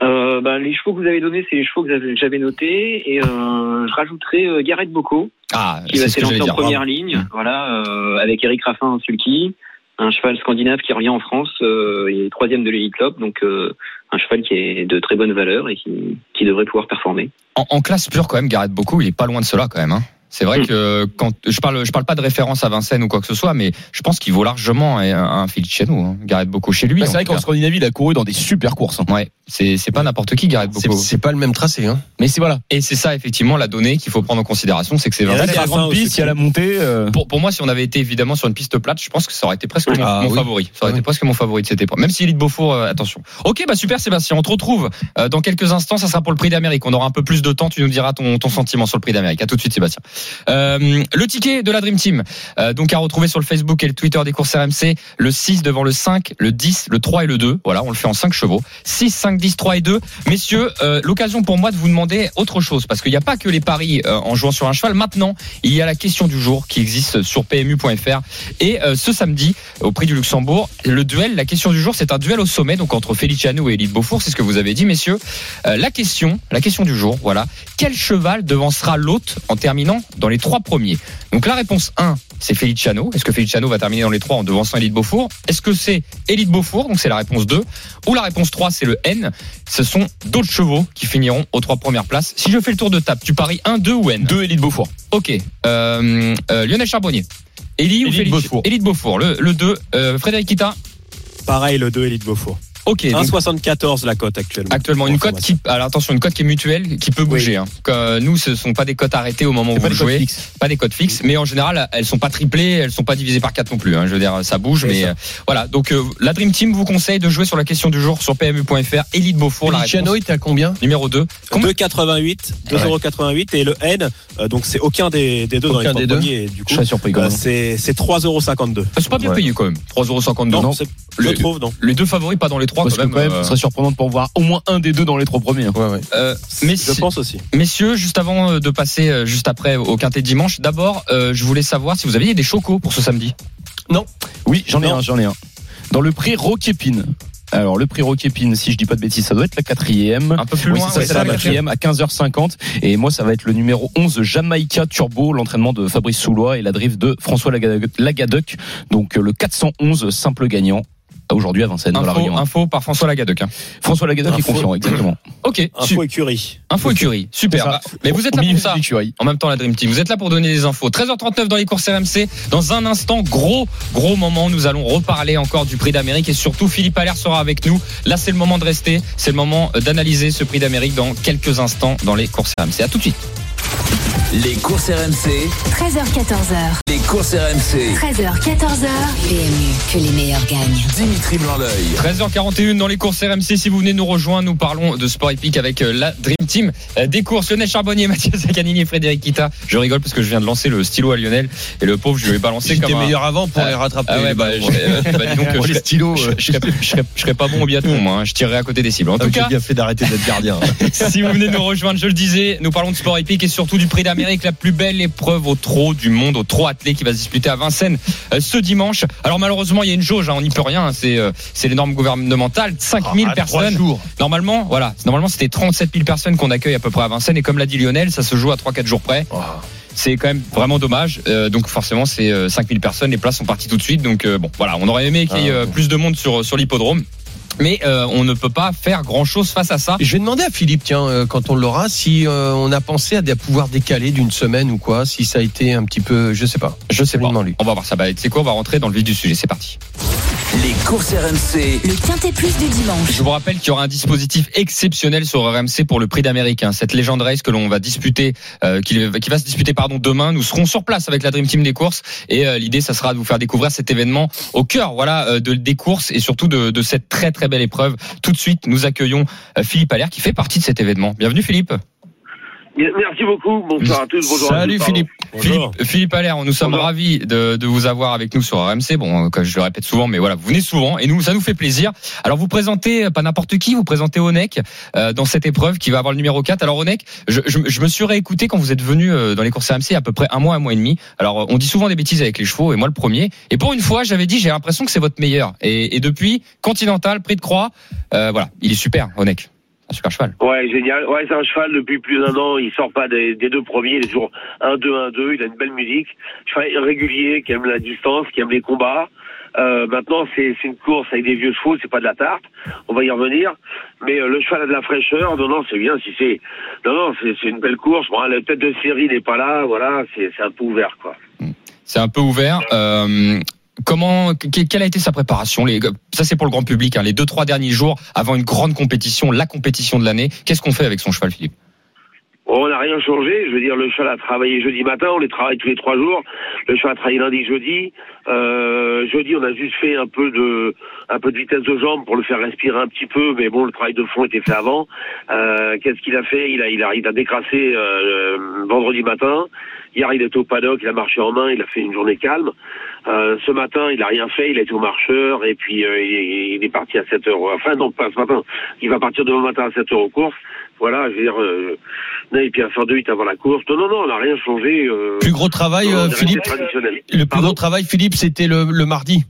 Euh, bah, les chevaux que vous avez donnés, c'est les chevaux que j'avais- notés. Et euh, je rajouterai euh, Gareth Bocco, Ah, qui va s'élancer en dire. première Bravo. ligne, voilà, euh, avec Eric Raffin en sulky, un cheval scandinave qui revient en France, euh, il est troisième de l'Elite Club, donc euh, un cheval qui est de très bonne valeur et qui, qui devrait pouvoir performer. En, en classe pure quand même, Gareth beaucoup, il est pas loin de cela quand même. Hein. C'est vrai Mm. que quand je parle, je parle pas de référence à Vincennes ou quoi que ce soit, mais je pense qu'il vaut largement un, un Feliciano, hein. Gareth beaucoup chez lui. Bah, c'est vrai qu'en. Scandinavie, il a couru dans des super courses. hein. Ouais, c'est c'est pas n'importe qui Gareth beaucoup. c'est pas le même tracé, hein. Mais c'est voilà. Et c'est ça effectivement la donnée qu'il faut prendre en considération, c'est que c'est Vincennes. il y a la grande piste, il y a la montée. euh, Pour, pour moi, si on avait été évidemment sur une piste plate, je pense que ça aurait été presque mon, Ah, mon oui. favori. Ça aurait Ouais. été presque mon favori de cette épreuve. Même si Elite Beaufour, euh, attention. Ok, bah super Sébastien, on te retrouve euh, dans quelques instants. Ça sera pour le prix d'Amérique. On aura un peu plus de temps. Tu nous diras ton, ton sentiment sur le prix d'Amérique. À tout de suite Sébastien. Euh, le ticket de la Dream Team, euh, donc à retrouver sur le Facebook et le Twitter des courses RMC, le 6 devant le 5, le 10, le 3 et le 2. Voilà, on le fait en 5 chevaux. 6, 5, 10, 3 et 2. Messieurs, euh, l'occasion pour moi de vous demander autre chose, parce qu'il n'y a pas que les paris euh, en jouant sur un cheval. Maintenant, il y a la question du jour qui existe sur PMU.fr. Et euh, ce samedi, au prix du Luxembourg, le duel, la question du jour, c'est un duel au sommet, donc entre Feliciano et Elite Beaufour, c'est ce que vous avez dit, messieurs. La question, la question du jour, voilà. Quel cheval devancera l'hôte en terminant dans les trois premiers Donc la réponse 1, c'est Feliciano. Est-ce que Feliciano va terminer dans les trois en devançant Elite Beaufour? Est-ce que c'est Elite Beaufour? Donc c'est la réponse 2. Ou la réponse 3, c'est le N. Ce sont d'autres chevaux qui finiront aux trois premières places. Si je fais le tour de table, tu paries 1, 2 ou N? 2 Elite Beaufour. Ok. Euh, euh, Lionel Charbonnier. Eli ou Felici- Beaufour. Élite Beaufour. Le, le 2. Euh, Frédéric Kita. Pareil, le 2 Elite Beaufort. Ok. donc 1,74 la cote actuellement. Actuellement, une cote qui, alors attention, une cote qui est mutuelle, qui peut bouger. Hein. Que, euh, nous, ce sont pas des cotes arrêtées au moment où vous pas des codes jouez, fixes. pas des cotes fixes, mais en général, elles sont pas triplées, elles sont pas divisées par quatre non plus. Hein. Je veux dire, ça bouge, mais ça. euh, voilà. Donc, euh, la Dream Team vous conseille de jouer sur la question du jour sur PMU.fr. Élite Beaufour, la réponse il était à combien? Numéro 2 Combien 2,88, 2,88 et le N, euh, donc c'est aucun des, des deux dans les Aucun des deux. premiers. Du coup, Je serais surpris quand même. c'est c'est 3,52€. C'est pas bien Ouais. payé quand même. 3,52€. Non, Non, c'est- Le- je trouve, non. les deux favoris pas dans les trois Parce quand que quand même, euh, ce serait surprenant de pouvoir voir au moins un des deux dans les trois premiers. hein. Ouais, ouais. euh, Je pense aussi. Messieurs, juste avant euh, de passer euh, juste après au quintet de dimanche, d'abord, euh, je voulais savoir si vous aviez des chocos pour ce samedi. Oui, j'en ai Non. un, j'en ai un. Dans le prix Roquépine. Alors, le prix Roquépine, si je dis pas de bêtises, ça doit être la quatrième. Un peu plus Oui, loin, c'est ça, ouais, la quatrième à 15h50. Et moi, ça va être le numéro 11, Jamaïca Turbo, l'entraînement de Fabrice Soulois et la drift de François Laga- Lagadoc. Donc, le 411 simple gagnant. Aujourd'hui à Vincennes, dans la Info, Réunion. info par François Lagadoc. hein. François Lagadoc est Info. confiant, exactement. Ok, Info écurie. info écurie, super. Bah, mais vous êtes là pour ça. En même temps, la Dream Team, vous êtes là pour donner des infos. 13h39 dans les courses RMC. Dans un instant, gros, gros moment. Nous allons reparler encore du prix d'Amérique et surtout Philippe Allaire sera avec nous. Là, c'est le moment de rester. C'est le moment euh, d'analyser ce prix d'Amérique dans quelques instants dans les courses RMC. À tout de suite. Les courses RMC, 13h14h. les courses RMC. 13h, 14h. PMU, que les meilleurs gagnent. Dimitri Blanc-L'œil. 13h41 dans les courses RMC. Si vous venez nous rejoindre, nous parlons de sport épique avec euh, la Dream Team euh, des courses. Lionel Charbonnier, (laughs) Mathieu Zaccanini et Frédéric Kita. Je rigole parce que je viens de lancer le stylo à Lionel et le pauvre, je lui ai balancé J'étais comme un... meilleur avant pour Ah, les rattraper. Ah ouais, les bah, dis donc, (laughs) je, les serais- stylos. je, je serais, je serais- je serais pas bon au biathlon, moi. hein. Je tirerais à côté des cibles. En Ah, tout cas, bien fait d'arrêter d'être gardien. (laughs) si vous venez nous rejoindre, je le disais, nous parlons de sport épique et surtout du prix d'Amérique, la plus belle épreuve au trot du monde, au trot attelé qui va se disputer à Vincennes euh, ce dimanche. Alors malheureusement, il y a une jauge, hein, on n'y peut rien, hein, c'est euh, c'est les normes gouvernementales, 5000 Ah, trois personnes. jours. Normalement, voilà, normalement c'était 37 000 personnes qu'on accueille à peu près à Vincennes et comme l'a dit Lionel, ça se joue à 3-4 jours près. C'est quand même vraiment dommage. Euh, donc forcément, c'est euh, 5000 personnes, les places sont parties tout de suite. Donc euh, bon, voilà, on aurait aimé qu'il y ait Ah, euh, plus de monde sur sur l'hippodrome. Mais euh, on ne peut pas faire grand chose face à ça. Je vais demander à Philippe, tiens, euh, quand on l'aura, si euh, on a pensé à des- pouvoir décaler d'une semaine ou quoi, si ça a été un petit peu, je sais pas. Je sais pas. Lui. On va voir ça. Bah, sais quoi On va rentrer dans le vif du sujet. C'est parti. Les courses RMC, Le Quintet Plus du dimanche. Je vous rappelle qu'il y aura un dispositif exceptionnel sur RMC pour le prix d'Amérique. hein. Cette légende race que l'on va disputer, euh, qui, qui va se disputer pardon demain. Nous serons sur place avec la Dream Team des courses et euh, l'idée, ça sera de vous faire découvrir cet événement au cœur, voilà, euh, de, des courses et surtout de, de cette très très belle épreuve. Tout de suite, nous accueillons euh, Philippe Allaire qui fait partie de cet événement. Bienvenue Philippe. Merci beaucoup. Bonsoir à tous. Bonjour à Salut tous, pardon. Philippe. Bonjour. Philippe, Philippe Allaire, nous sommes Bonjour. ravis de, de vous avoir avec nous sur RMC. Bon, euh, comme je le répète souvent, mais voilà, vous venez souvent et nous, ça nous fait plaisir. Alors, vous présentez euh, pas n'importe qui, vous présentez Onek euh, dans cette épreuve qui va avoir le numéro 4. Alors, Onek, je, je, je me suis réécouté quand vous êtes venu euh, dans les courses RMC il y a à peu près un mois, un mois et demi. Alors, on dit souvent des bêtises avec les chevaux et moi le premier. Et pour une fois, j'avais dit, j'ai l'impression que c'est votre meilleur. Et, et depuis, Continental, Prix de Croix, euh, voilà, il est super, Onek. Un super cheval. Ouais, génial. Ouais, c'est un cheval depuis plus d'un an. Il sort pas des, des deux premiers. Il est toujours 1-2, 1-2. Il a une belle musique. Cheval régulier, qui aime la distance, qui aime les combats. Euh, maintenant, c'est c'est une course avec des vieux chevaux, c'est pas de la tarte. On va y revenir. Mais euh, le cheval a de la fraîcheur. Non, non, c'est bien. Si c'est, non, non, c'est c'est une belle course. Bon, la tête de série n'est pas là. Voilà, c'est c'est un peu ouvert, quoi. C'est un peu ouvert. Euh, comment, que- quelle a été sa préparation Ça, c'est pour le grand public. hein, les deux, trois derniers jours avant une grande compétition, la compétition de l'année. Qu'est-ce qu'on fait avec son cheval, Philippe? On n'a rien changé. Je veux dire, le cheval a travaillé jeudi matin. On les travaille tous les trois jours. Le cheval a travaillé lundi, jeudi. Euh, jeudi, on a juste fait un peu de, un peu de vitesse de jambe pour le faire respirer un petit peu. Mais bon, le travail de fond était fait avant. Euh, Qu'est-ce qu'il a fait? Il a, il a, il a euh, vendredi matin. Hier, il était au paddock, il a marché en main, il a fait une journée calme. Euh, ce matin, il a rien fait, il a été au marcheur et puis euh, il, est- parti à 7 heures. Enfin, non, pas ce matin. Il va partir demain matin à 7 heures aux courses. Voilà, je veux dire, euh, et puis à faire de 8 avant la course. Non, non, non, on n'a rien changé. Euh, Plus gros travail, Philippe. Le plus gros travail, Philippe, c'était le, le mardi.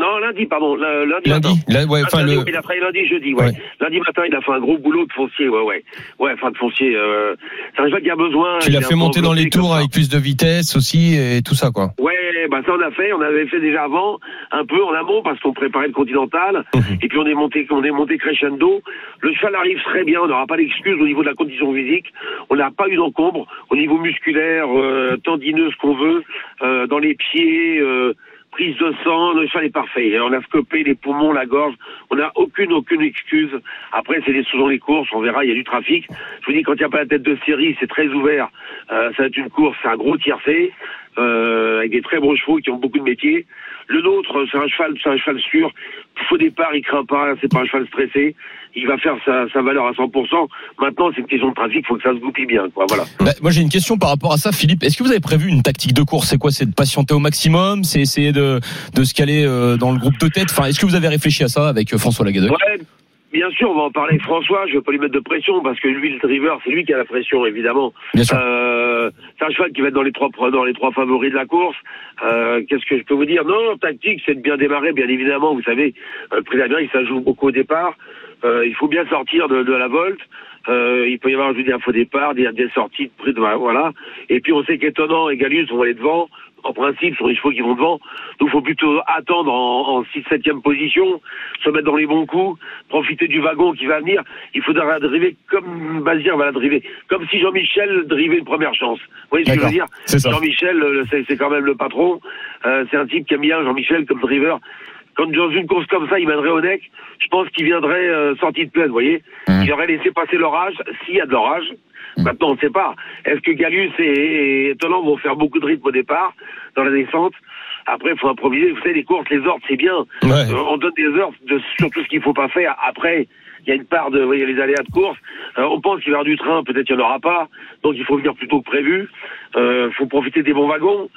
Non, lundi, pardon. Lundi, Lundi. matin. Là, ouais, enfin, lundi, le- Il a travaillé lundi, jeudi, ouais. Lundi matin, il a fait un gros boulot de foncier, ouais, ouais. Ouais, enfin de foncier. Euh, un cheval qui a besoin. Tu l'as fait monter dans les tours ça. avec plus de vitesse aussi et tout ça, quoi. Ouais, bah ça on a fait, on avait fait déjà avant, un peu en amont parce qu'on préparait le Continental, Mhm. et puis on est monté, on est monté crescendo. Le cheval arrive très bien, on n'aura pas d'excuses au niveau de la condition physique. On n'a pas eu d'encombre au niveau musculaire, euh, tendineux, ce qu'on veut, euh, dans les pieds. Euh, Prise de sang, le cheval est parfait. On a scopé les poumons, la gorge. On n'a aucune, aucune excuse. Après, c'est les les courses. On verra, il y a du trafic. Je vous dis, quand il n'y a pas la tête de série, c'est très ouvert. Euh, ça va être une course, c'est un gros tiercé, euh, avec des très bons chevaux qui ont beaucoup de métiers. Le nôtre, c'est un cheval, c'est un cheval sûr. Faux départ, il craint pas. C'est pas un cheval stressé. Il va faire sa, sa valeur à 100%. Maintenant, c'est une question de trafic. Faut que ça se goupille bien, quoi. Voilà. Bah, moi j'ai une question par rapport à ça, Philippe. Est-ce que vous avez prévu une tactique de course? C'est quoi? C'est de patienter au maximum? C'est essayer de, de se caler euh, dans le groupe de tête? Enfin, est-ce que vous avez réfléchi à ça avec euh, François Lagadoc Ouais, bien sûr, on va en parler avec François. Je vais pas lui mettre de pression parce que lui, le driver, c'est lui qui a la pression, évidemment. Bien sûr. Euh, c'est un cheval qui va être dans les trois dans les trois favoris de la course. Euh, Qu'est-ce que je peux vous dire? Non, tactique, c'est de bien démarrer, bien évidemment. Vous savez, euh, le prix d'Amérique, ça joue beaucoup au départ. Euh, il faut bien sortir de, de la volte. Euh, il peut y avoir, je veux dire, un faux départ, des, des sorties de prix de voilà. Et puis on sait qu'étonnant et Galus vont aller devant. En principe, sur les chevaux qui vont devant. Donc il faut plutôt attendre en, en 6 7 position, se mettre dans les bons coups, profiter du wagon qui va venir. Il faudra la driver comme Bazir va la driver. Comme si Jean-Michel drivait une première chance. Vous voyez ce que je veux dire. Jean-Michel, euh, c'est c'est quand même le patron. Euh, c'est un type qui aime bien Jean-Michel comme driver. Quand dans une course comme ça, il mènerait au nec, je pense qu'il viendrait euh, sorti de plaine, vous voyez. Mmh. Il aurait laissé passer l'orage, s'il y a de l'orage. Maintenant, on ne sait pas. Est-ce que Galus et, et vont faire beaucoup de rythme au départ, dans la descente Après, il faut improviser. Vous savez, les courses, les ordres, c'est bien. Ouais. Euh, on donne des ordres de, sur tout ce qu'il faut pas faire. Après, il y a une part de, vous voyez, les aléas de course. Euh, on pense qu'il y avoir du train, peut-être qu'il n'y en aura pas. Donc il faut venir plus tôt que prévu. Euh, faut profiter des bons wagons.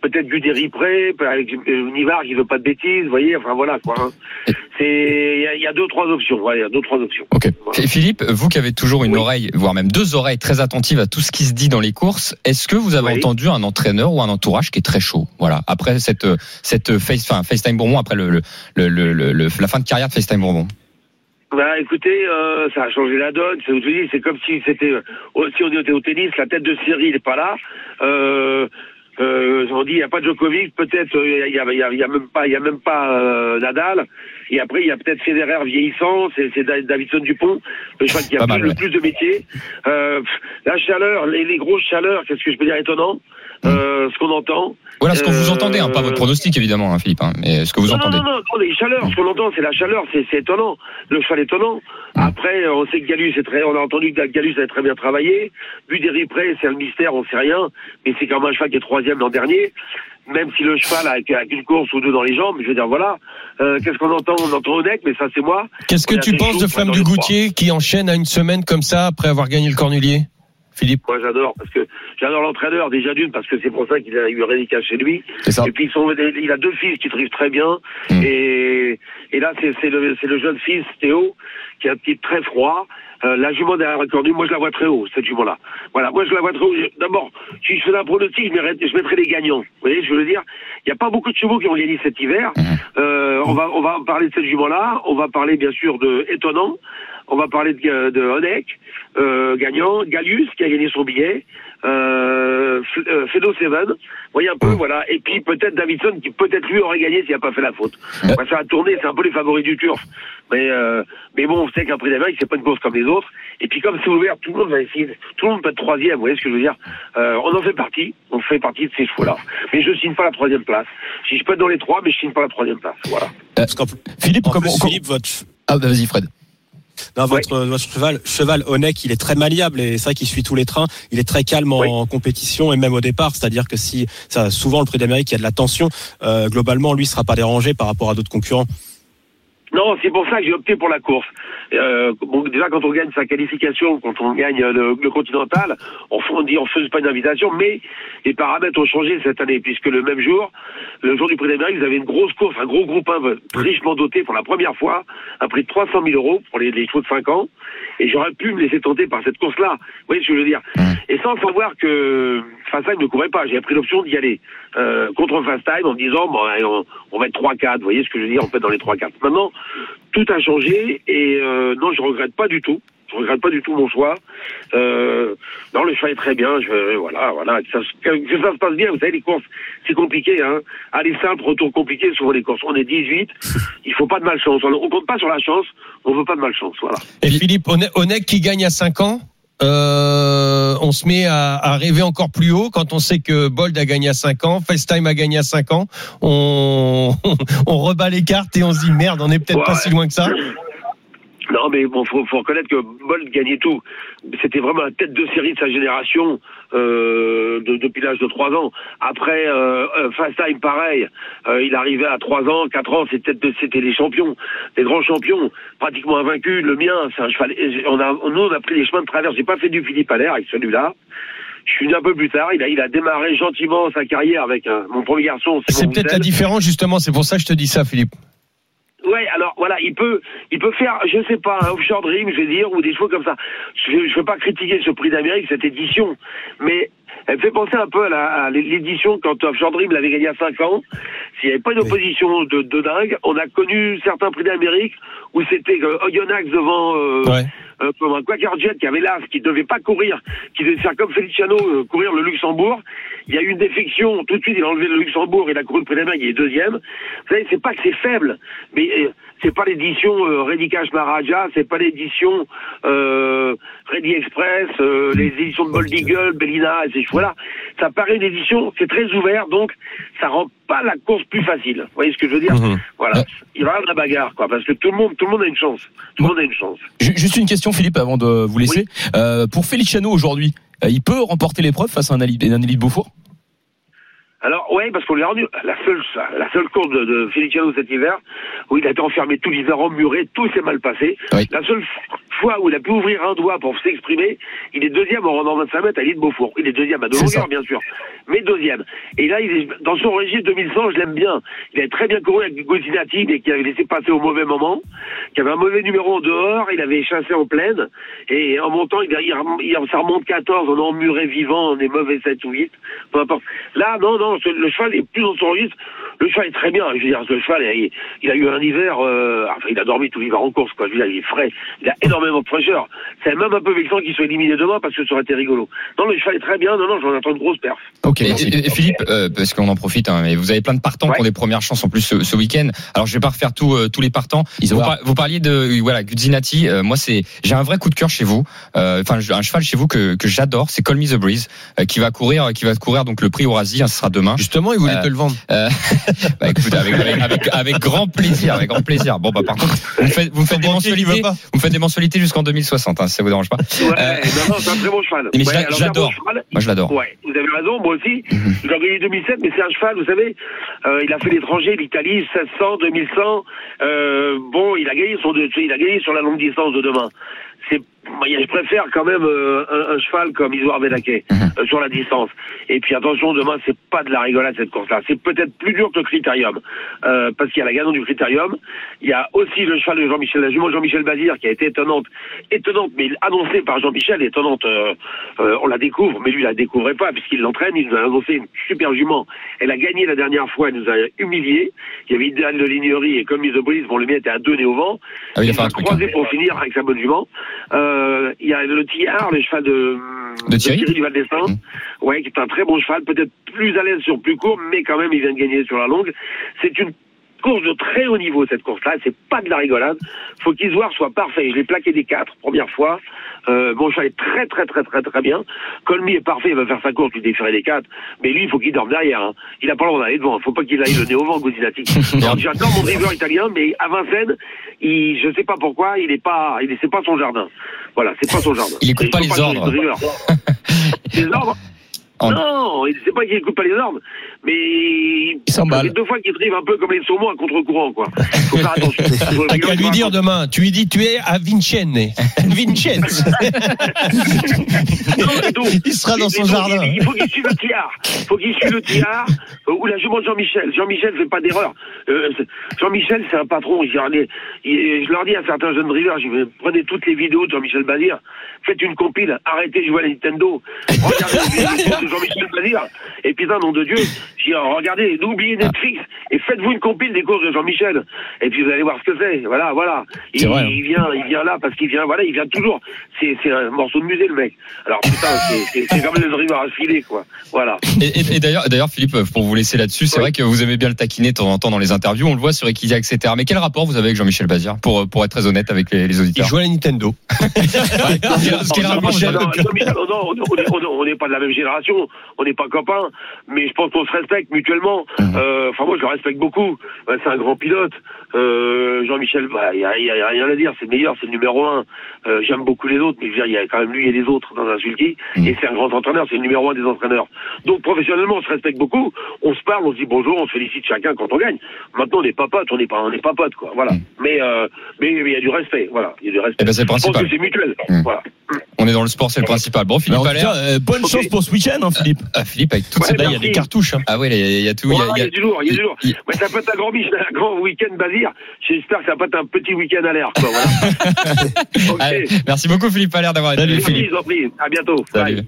Peut-être du déripré, avec euh, Nivard qui veut pas de bêtises, vous voyez. Enfin voilà quoi. hein. C'est, il y a- il y, a deux trois options. Il y a deux trois options. Ok. Et Philippe, vous qui avez toujours une Oui. oreille, voire même deux oreilles très attentives à tout ce qui se dit dans les courses, est-ce que vous avez Oui. entendu un entraîneur ou un entourage qui est très chaud? Voilà. Après cette cette face, enfin, FaceTime Bourbon, après le, le, le, le- le- la fin de carrière de FaceTime Bourbon. Bah écoutez, euh, ça a changé la donne. C'est, comme si c'était euh, si on était au tennis, la tête de série il n'est pas là. Euh, euh, on dit il n'y a pas de Djokovic, peut-être euh, il y, a, y, a, même pas y a même pas euh, Nadal. Et après il y a peut-être Federer vieillissant, c'est, c'est Da- Davidson Dupont, le cheval qui a mal, le ouais. plus de métiers. Euh, la chaleur, les, les grosses chaleurs, qu'est-ce que je peux dire étonnant euh, Ce qu'on entend. Voilà ce que vous Euh, entendez, hein, pas votre pronostic évidemment, hein, Philippe, hein, mais ce que vous non, entendez. Non, non, non, non, les chaleurs, ce qu'on entend, c'est la chaleur, c'est étonnant. Le cheval est étonnant. Après, euh, on sait que Galus est très, on a entendu que Galus avait très bien travaillé. Vu des replays, c'est un mystère, on sait rien. Mais c'est quand même un cheval qui est troisième l'an dernier. Même si le cheval a, a qu'une course ou deux dans les jambes, je veux dire, voilà. Euh, Qu'est-ce qu'on entend On entend Onek, mais ça, c'est moi. Qu'est-ce que est tu penses de Flamme du Goutier qui enchaîne à une semaine comme ça après avoir gagné le Cornulier? Philippe? Moi, j'adore parce que j'adore l'entraîneur déjà d'une parce que c'est pour ça qu'il a eu Rédica chez lui. Ça. Et puis il a deux fils qui trivent très bien. Mm. Et, et là, c'est le, c'est le jeune fils Théo qui a un petit très froid. Euh, la jument derrière Cornu, moi je la vois très haut cette jument-là. Voilà, moi je la vois très haut. D'abord, si je fais un pronostic, je mettrais, je mettrais les gagnants. Vous voyez, je veux dire, il n'y a pas beaucoup de chevaux qui ont gagné cet hiver. Euh, on va on va parler de cette jument-là. On va parler bien sûr de étonnant. On va parler de, de Honeck, euh, gagnant, Galus qui a gagné son billet, euh, euh, Fedo Seven, vous voyez un peu, voilà, et puis peut-être Davidson qui peut-être lui aurait gagné s'il n'a pas fait la faute. Ouais, ça a tourné, c'est un peu les favoris du turf, mais euh, mais bon, on sait qu'un prix d'Amérique c'est pas une course comme les autres, et puis comme c'est ouvert, tout le monde va essayer, tout le monde peut être troisième, vous voyez ce que je veux dire. Euh, On en fait partie, on fait partie de ces chevaux-là, mais je signe pas la troisième place. Si je peux être dans les trois, mais je signe pas la troisième place, voilà. Parce plus- Philippe, en comment, plus, comment- Philippe, votre, Ah, bah, vas-y, Fred. Non, votre, votre cheval, cheval Onek, il est très maniable et c'est vrai qu'il suit tous les trains. Il est très calme en, Oui. en compétition et même au départ. C'est-à-dire que si, ça, souvent le prix d'Amérique, il y a de la tension. euh, globalement, lui, sera pas dérangé par rapport à d'autres concurrents. Non, c'est pour ça que j'ai opté pour la course. Euh, bon, déjà, quand on gagne sa qualification, quand on gagne le, le continental, on, on dit on fait pas une invitation, mais les paramètres ont changé cette année, puisque le même jour, le jour du prix d'Amérique, vous avez une grosse course, un gros groupe 1 richement doté pour la première fois, un prix de 300 000 euros pour les, les chevaux de 5 ans, et j'aurais pu me laisser tenter par cette course-là. Vous voyez ce que je veux dire Et sans savoir que Fastime ne courait pas, j'ai pris l'option d'y aller euh, contre Fastime en me disant, bon, on, on va être 3-4, vous voyez ce que je veux dire, on peut être dans les 3-4. Maintenant, tout a changé et euh, non, je regrette pas du tout. Je regrette pas du tout mon choix. Euh, non, le choix est très bien. Je, voilà, voilà. Que ça, que ça se passe bien. Vous savez, les courses, c'est compliqué. Hein. Aller simple, retour compliqué, souvent les courses. On est 18. (laughs) Il faut pas de malchance. On, on compte pas sur la chance. On veut pas de malchance. Voilà. Et Philippe, Onek qui gagne à 5 ans, euh, on se met à, à rêver encore plus haut quand on sait que Bold a gagné à 5 ans, FaceTime a gagné à 5 ans. On, (laughs) on rebat les cartes et on se dit merde, on est peut-être pas si loin que ça. (laughs) Non, mais bon, faut, faut reconnaître que Bolt gagnait tout. C'était vraiment la tête de série de sa génération euh, de- depuis l'âge de 3 ans. Après, euh, euh, Fast Time, pareil. Euh, il arrivait à 3 ans, 4 ans, c'était c'était les champions, les grands champions, pratiquement invaincus. Le mien, c'est un cheval. On a, nous, on a pris les chemins de travers. J'ai pas fait du Philippe Allaire avec celui-là. Je suis un peu plus tard. Il a, il a démarré gentiment sa carrière avec un- mon premier garçon. C'est peut-être la différence justement, c'est pour ça que je te dis ça Philippe. Ouais, alors voilà, il peut, il peut faire, je sais pas, un offshore dream, je vais dire, ou des choses comme ça. Je ne veux pas critiquer ce prix d'Amérique, cette édition, mais elle me fait penser un peu à l'édition quand Offshore Dream l'avait gagné à 5 ans. S'il n'y avait pas une opposition de, de dingue, on a connu certains prix d'Amérique où c'était euh, Oyonnax devant euh, euh, comme un Quaker Jet qui avait l'as, qui ne devait pas courir, qui devait faire comme Feliciano, euh, courir le Luxembourg. Il y a eu une défection, tout de suite il a enlevé le Luxembourg, il a couru le prix d'Amérique, il est deuxième. Vous savez, c'est pas que c'est faible, mais euh, c'est pas l'édition euh, Reddy Cash Maharaja, c'est pas l'édition euh, Ready Express, euh, les éditions de Bold Eagle, Bellina et ces chevaux-là. Ça paraît une édition, c'est très ouvert, donc ça rend pas la course plus facile. Vous voyez ce que je veux dire Voilà, il va y avoir de la bagarre, quoi, parce que tout le monde, tout le monde a une chance. Tout le monde a une chance. Ju- Juste une question, Philippe, avant de vous laisser. Euh, pour Feliciano aujourd'hui, euh, il peut remporter l'épreuve face à un, Ali- un Beaufour Alors, ouais, parce qu'on l'a rendu la seule, la seule course de, de Feliciano cet hiver, où il a été enfermé tout l'hiver, emmuré, tout s'est mal passé. La seule fois où il a pu ouvrir un doigt pour s'exprimer, il est deuxième en rendant 25 mètres à l'île de Beaufort. Il est deuxième à de C'est longueur, ça. bien sûr, mais deuxième. Et là, il est, dans son registre 2100, je l'aime bien. Il a très bien couru avec Gozinati, mais qui avait laissé passer au mauvais moment, qui avait un mauvais numéro en dehors, il avait chassé en pleine, et en montant, il, il, il- ça remonte 14, on est emmuré vivant, on est mauvais 7 ou 8, peu importe. Là, non, non, le cheval est plus dans son registre. Le cheval est très bien. Je veux dire, le cheval, il, il a eu un hiver, euh, enfin, il a dormi tout l'hiver en course, quoi. Je veux dire, il est frais. Il a énormément de fraîcheur. C'est même un peu vexant qu'il soit éliminé demain parce que ça aurait été rigolo. Non, le cheval est très bien. Non, non, j'en attends une grosse perf. Ok, et, et- et Philippe, euh, parce qu'on en profite, hein, mais vous avez plein de partants qui ont des premières chances en plus ce, ce week-end. Alors je vais pas refaire tout, euh, tous les partants. Vous, Isoar. par- vous parliez de voilà Guzzinati. euh, moi c'est j'ai un vrai coup de cœur chez vous. Enfin un cheval chez vous que, que j'adore, c'est Call Me the Breeze, euh, qui va courir, qui va courir donc le prix Eurasie, hein, ce sera demain. Justement, il voulait Euh, te le vendre. euh, (laughs) bah, écoute, avec, avec, avec, avec grand plaisir, avec grand plaisir. Bon bah par contre, vous me faites, vous me faites des mensualités, vous me faites des mensualités jusqu'en 2060, hein, si ça vous dérange pas. Ouais, non, non, c'est un très bon cheval. Mais Ouais, bon cheval. Moi, je l'adore. Ouais, vous avez raison, moi aussi. Je l'ai gagné 2007, mais c'est un cheval, vous savez. euh, il a fait l'étranger, l'Italie, 1600, 2100. Euh, bon, il a gagné son, il a gagné sur la longue distance de demain. Moi, je préfère quand même euh, un, un cheval comme Isoar Benaké euh, sur la distance. Et puis attention, demain c'est pas de la rigolade cette course-là. C'est peut-être plus dur que le Critérium, euh, parce qu'il y a la gagnante du Critérium. Il y a aussi le cheval de Jean-Michel, la jument Jean-Michel Bazir qui a été étonnante, étonnante, mais annoncée par Jean-Michel, étonnante. euh, euh, on la découvre, mais lui il la découvrait pas puisqu'il l'entraîne. Il nous a annoncé une super jument. Elle a gagné la dernière fois, elle nous a humiliés. Il y avait Idéal de Lignerie et comme Mise Brise, bon le mien était à deux nez au vent. Ah oui, il a croisé pour finir avec sa bonne jument. Euh, il y a le Tillard, le cheval de, De Thierry du Val d'Estaing. Ouais, qui est un très bon cheval, peut-être plus à l'aise sur plus court, mais quand même il vient de gagner sur la longue. C'est une course de très haut niveau cette course-là, c'est pas de la rigolade. Faut qu'Isoire soit parfait. Je l'ai plaqué des quatre première fois. Euh, mon cheval est très très très très très bien. Colmy est parfait, il va faire sa course, il défierait les quatre. Mais lui, il faut qu'il dorme derrière. Hein. Il a pas le droit d'aller devant. Faut pas qu'il aille le nez au vent, Guzzinati. (laughs) Alors, J'adore mon driver italien, mais à Vincennes, il, je sais pas pourquoi, il est pas, il c'est pas son jardin. Voilà, c'est pas son jardin. Il écoute pas (laughs) les ordres. driver. les ordres. En- Non, c'est pas qu'il écoute pas les ordres, mais il s'emballe. deux fois qu'il drive un peu comme les saumons à contre-courant, quoi. (laughs) Faut faire attention. T'as qu'à lui dire demain, tu lui dis tu es à Vincene. (laughs) Vincent. Il sera dans son donc, jardin. Il, faut qu'il suive le tiers. Il faut qu'il suive le tiers. euh, Ou la jument de Jean-Michel. Jean-Michel fait pas d'erreur. Euh, Jean-Michel, c'est un patron. Il, il- il- je leur dis à certains jeunes drivers, je vais- prenez toutes les vidéos de Jean-Michel Bazir, faites une compile, arrêtez de jouer à la Nintendo, regardez les Jean-Michel Bazir, et putain, nom de Dieu, je dis, oh, regardez, n'oubliez Netflix, et faites-vous une compile des courses de Jean-Michel, et puis vous allez voir ce que c'est. Voilà, voilà. Il, vrai, hein. il vient, il vient là parce qu'il vient, voilà, il vient toujours. C'est, c'est un morceau de musée, le mec. Alors putain, c'est, comme le driver à filer, quoi. Voilà. Et, et- et d'ailleurs, d'ailleurs, Philippe, pour vous laisser là-dessus, c'est vrai que vous aimez bien le taquiner de temps en temps dans les interviews. On le voit sur Equidia, etc. Mais quel rapport vous avez avec Jean-Michel Bazir pour, pour être très honnête avec les, les Il auditeurs joue à la Nintendo. (laughs) On n'est pas de la même génération, on n'est pas copains, mais je pense qu'on se respecte mutuellement. Euh, Enfin, moi, je le respecte beaucoup. Ouais, c'est un grand pilote. Euh, Jean-Michel, bah, il n'y a, y a rien à dire, c'est le meilleur, c'est le numéro un. Euh, J'aime beaucoup les autres, mais je veux dire, il y a quand même lui et les autres dans un sulky, et c'est un grand entraîneur, c'est le numéro un des entraîneurs. Donc, professionnellement, on se respecte beaucoup, on se parle, on se dit bonjour, on se félicite chacun quand on gagne. Maintenant, on n'est pas potes, on n'est pas, on n'est pas potes, quoi. Voilà. Mais, euh, mais mais il y a du respect, voilà. Il y a du respect. Eh ben, c'est le Je pense principal. que c'est mutuel. Voilà. On est dans le sport, c'est le principal. Bon, Philippe Alors, Allaire. euh, bonne chance pour ce week-end, hein, Philippe. Ah, Philippe, avec toutes Ouais, ces Là, il y a des cartouches. hein. Ah oui, il y, a- il y a tout. il y a- Ouais, il y a- il y a du lourd, il y a du lourd. Ouais, ça peut être un grand, un grand week-end Bazir. J'espère que ça pas être un petit week-end à l'air. Voilà. (laughs) Allez, merci beaucoup Philippe Allaire d'avoir été nous. Merci, je vous en prie. À bientôt. Salut. Bye.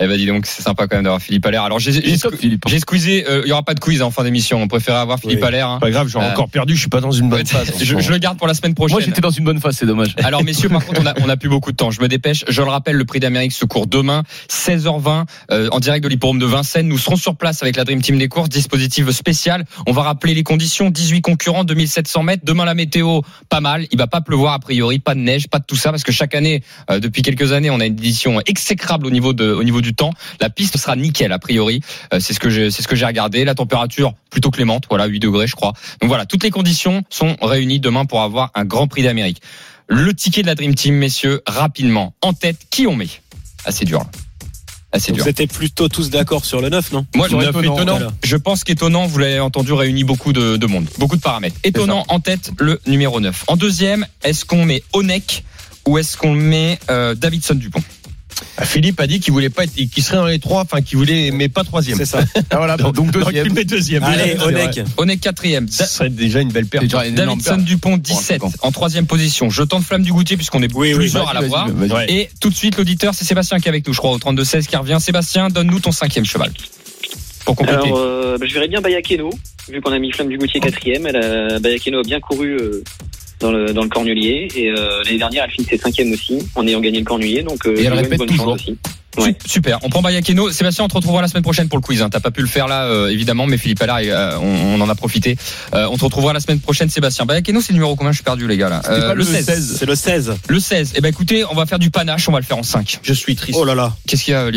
Eh ben dis donc, c'est sympa quand même d'avoir Philippe Allaire. Alors j'ai j'ai squeezé, euh, il y aura pas de quiz hein, en fin d'émission. On préférait avoir Philippe Oui. Allaire. hein. Pas grave, j'ai Euh, encore perdu, je suis pas dans une bonne phase. (laughs) Je, je le garde pour la semaine prochaine. Moi, j'étais dans une bonne phase, c'est dommage. (laughs) Alors messieurs, par contre, on a, on a plus beaucoup de temps. Je me dépêche. Je le rappelle, le prix d'Amérique se court demain, 16h20, euh, en direct de l'hipporome de Vincennes. Nous serons sur place avec la Dream Team des courses, dispositif spécial. On va rappeler les conditions. 18 concurrents, 2700 mètres. Demain, la météo, pas mal. Il va pas pleuvoir a priori, pas de neige, pas de tout ça, parce que chaque année, euh, depuis quelques années, on a une édition exécrable au niveau de, au niveau du temps. La piste sera nickel a priori. Euh, c'est ce que j'ai, c'est ce que j'ai regardé. La température plutôt clémente, voilà, 8 degrés, je crois. Donc voilà, toutes les conditions sont réunies demain pour avoir un Grand Prix d'Amérique. Le ticket de la Dream Team, messieurs, rapidement. En tête, qui on met? Assez dur. là. Assez dur. Vous étiez plutôt tous d'accord sur le 9, non? Moi, j'aurais étonnant. étonnant. Je pense qu'étonnant, vous l'avez entendu, réunit beaucoup de, de monde, beaucoup de paramètres. Étonnant en tête, le numéro 9. En deuxième, est-ce qu'on met Onek ou est-ce qu'on met euh, Davidson Dupont? Philippe a dit qu'il voulait pas être, qu'il serait dans les trois, enfin qu'il voulait, mais pas troisième. C'est ça. Ah, voilà, donc, (laughs) Donc deuxième. il met deuxième. Allez, C'est Onek. quatrième. Ce serait déjà une belle perte. Davidson. Dupont un 17 second. en troisième position. Je tente Flamme du Goutier puisqu'on est Oui, oui, plusieurs à Vas-y, l'avoir. Et tout de suite, l'auditeur, c'est Sébastien qui est avec nous, je crois, au 32-16 qui revient. Sébastien, donne-nous ton cinquième cheval. Pour compléter. Alors, euh, bah, je verrais bien Bayakeno, vu qu'on a mis Flamme du Goutier quatrième. Elle a, Bayakeno a bien couru euh, dans le dans le Cornulier et euh, l'année dernière elle finissait cinquième aussi en ayant gagné le Cornulier. Donc euh, Et elle répète bonne toujours. chance aussi. Ouais. Super, on prend Bayakeno. Sébastien, on te retrouvera la semaine prochaine pour le quiz. Hein. T'as pas pu le faire là, euh, évidemment, mais Philippe Allard, euh, on, on en a profité. Euh, on te retrouvera la semaine prochaine, Sébastien. Bayakeno, c'est le numéro combien? Je suis perdu, les gars. Là. Pas le 16. C'est le 16. Le 16. Eh ben écoutez, on va faire du panache, on va le faire en 5. Je suis triste. Oh là là. Qu'est-ce qu'il y a,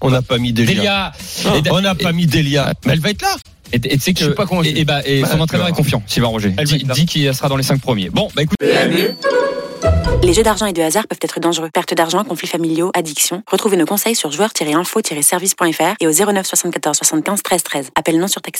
On n'a pas mis Delia. Delia Ah, On n'a pas mis Delia. Mais elle va être là. Et tu sais que Je suis pas convaincu. et, et bah, et son Bah, entraîneur est alors. confiant, Sylvain Roger. Elle va Dit, dit qu'il sera dans les 5 premiers. Bon, bah écoute. Les jeux d'argent et de hasard peuvent être dangereux. Perte d'argent, conflits familiaux, addiction. Retrouvez nos conseils sur joueurs-info-service.fr et au 09 74 75 13 13. Appel non surtaxé.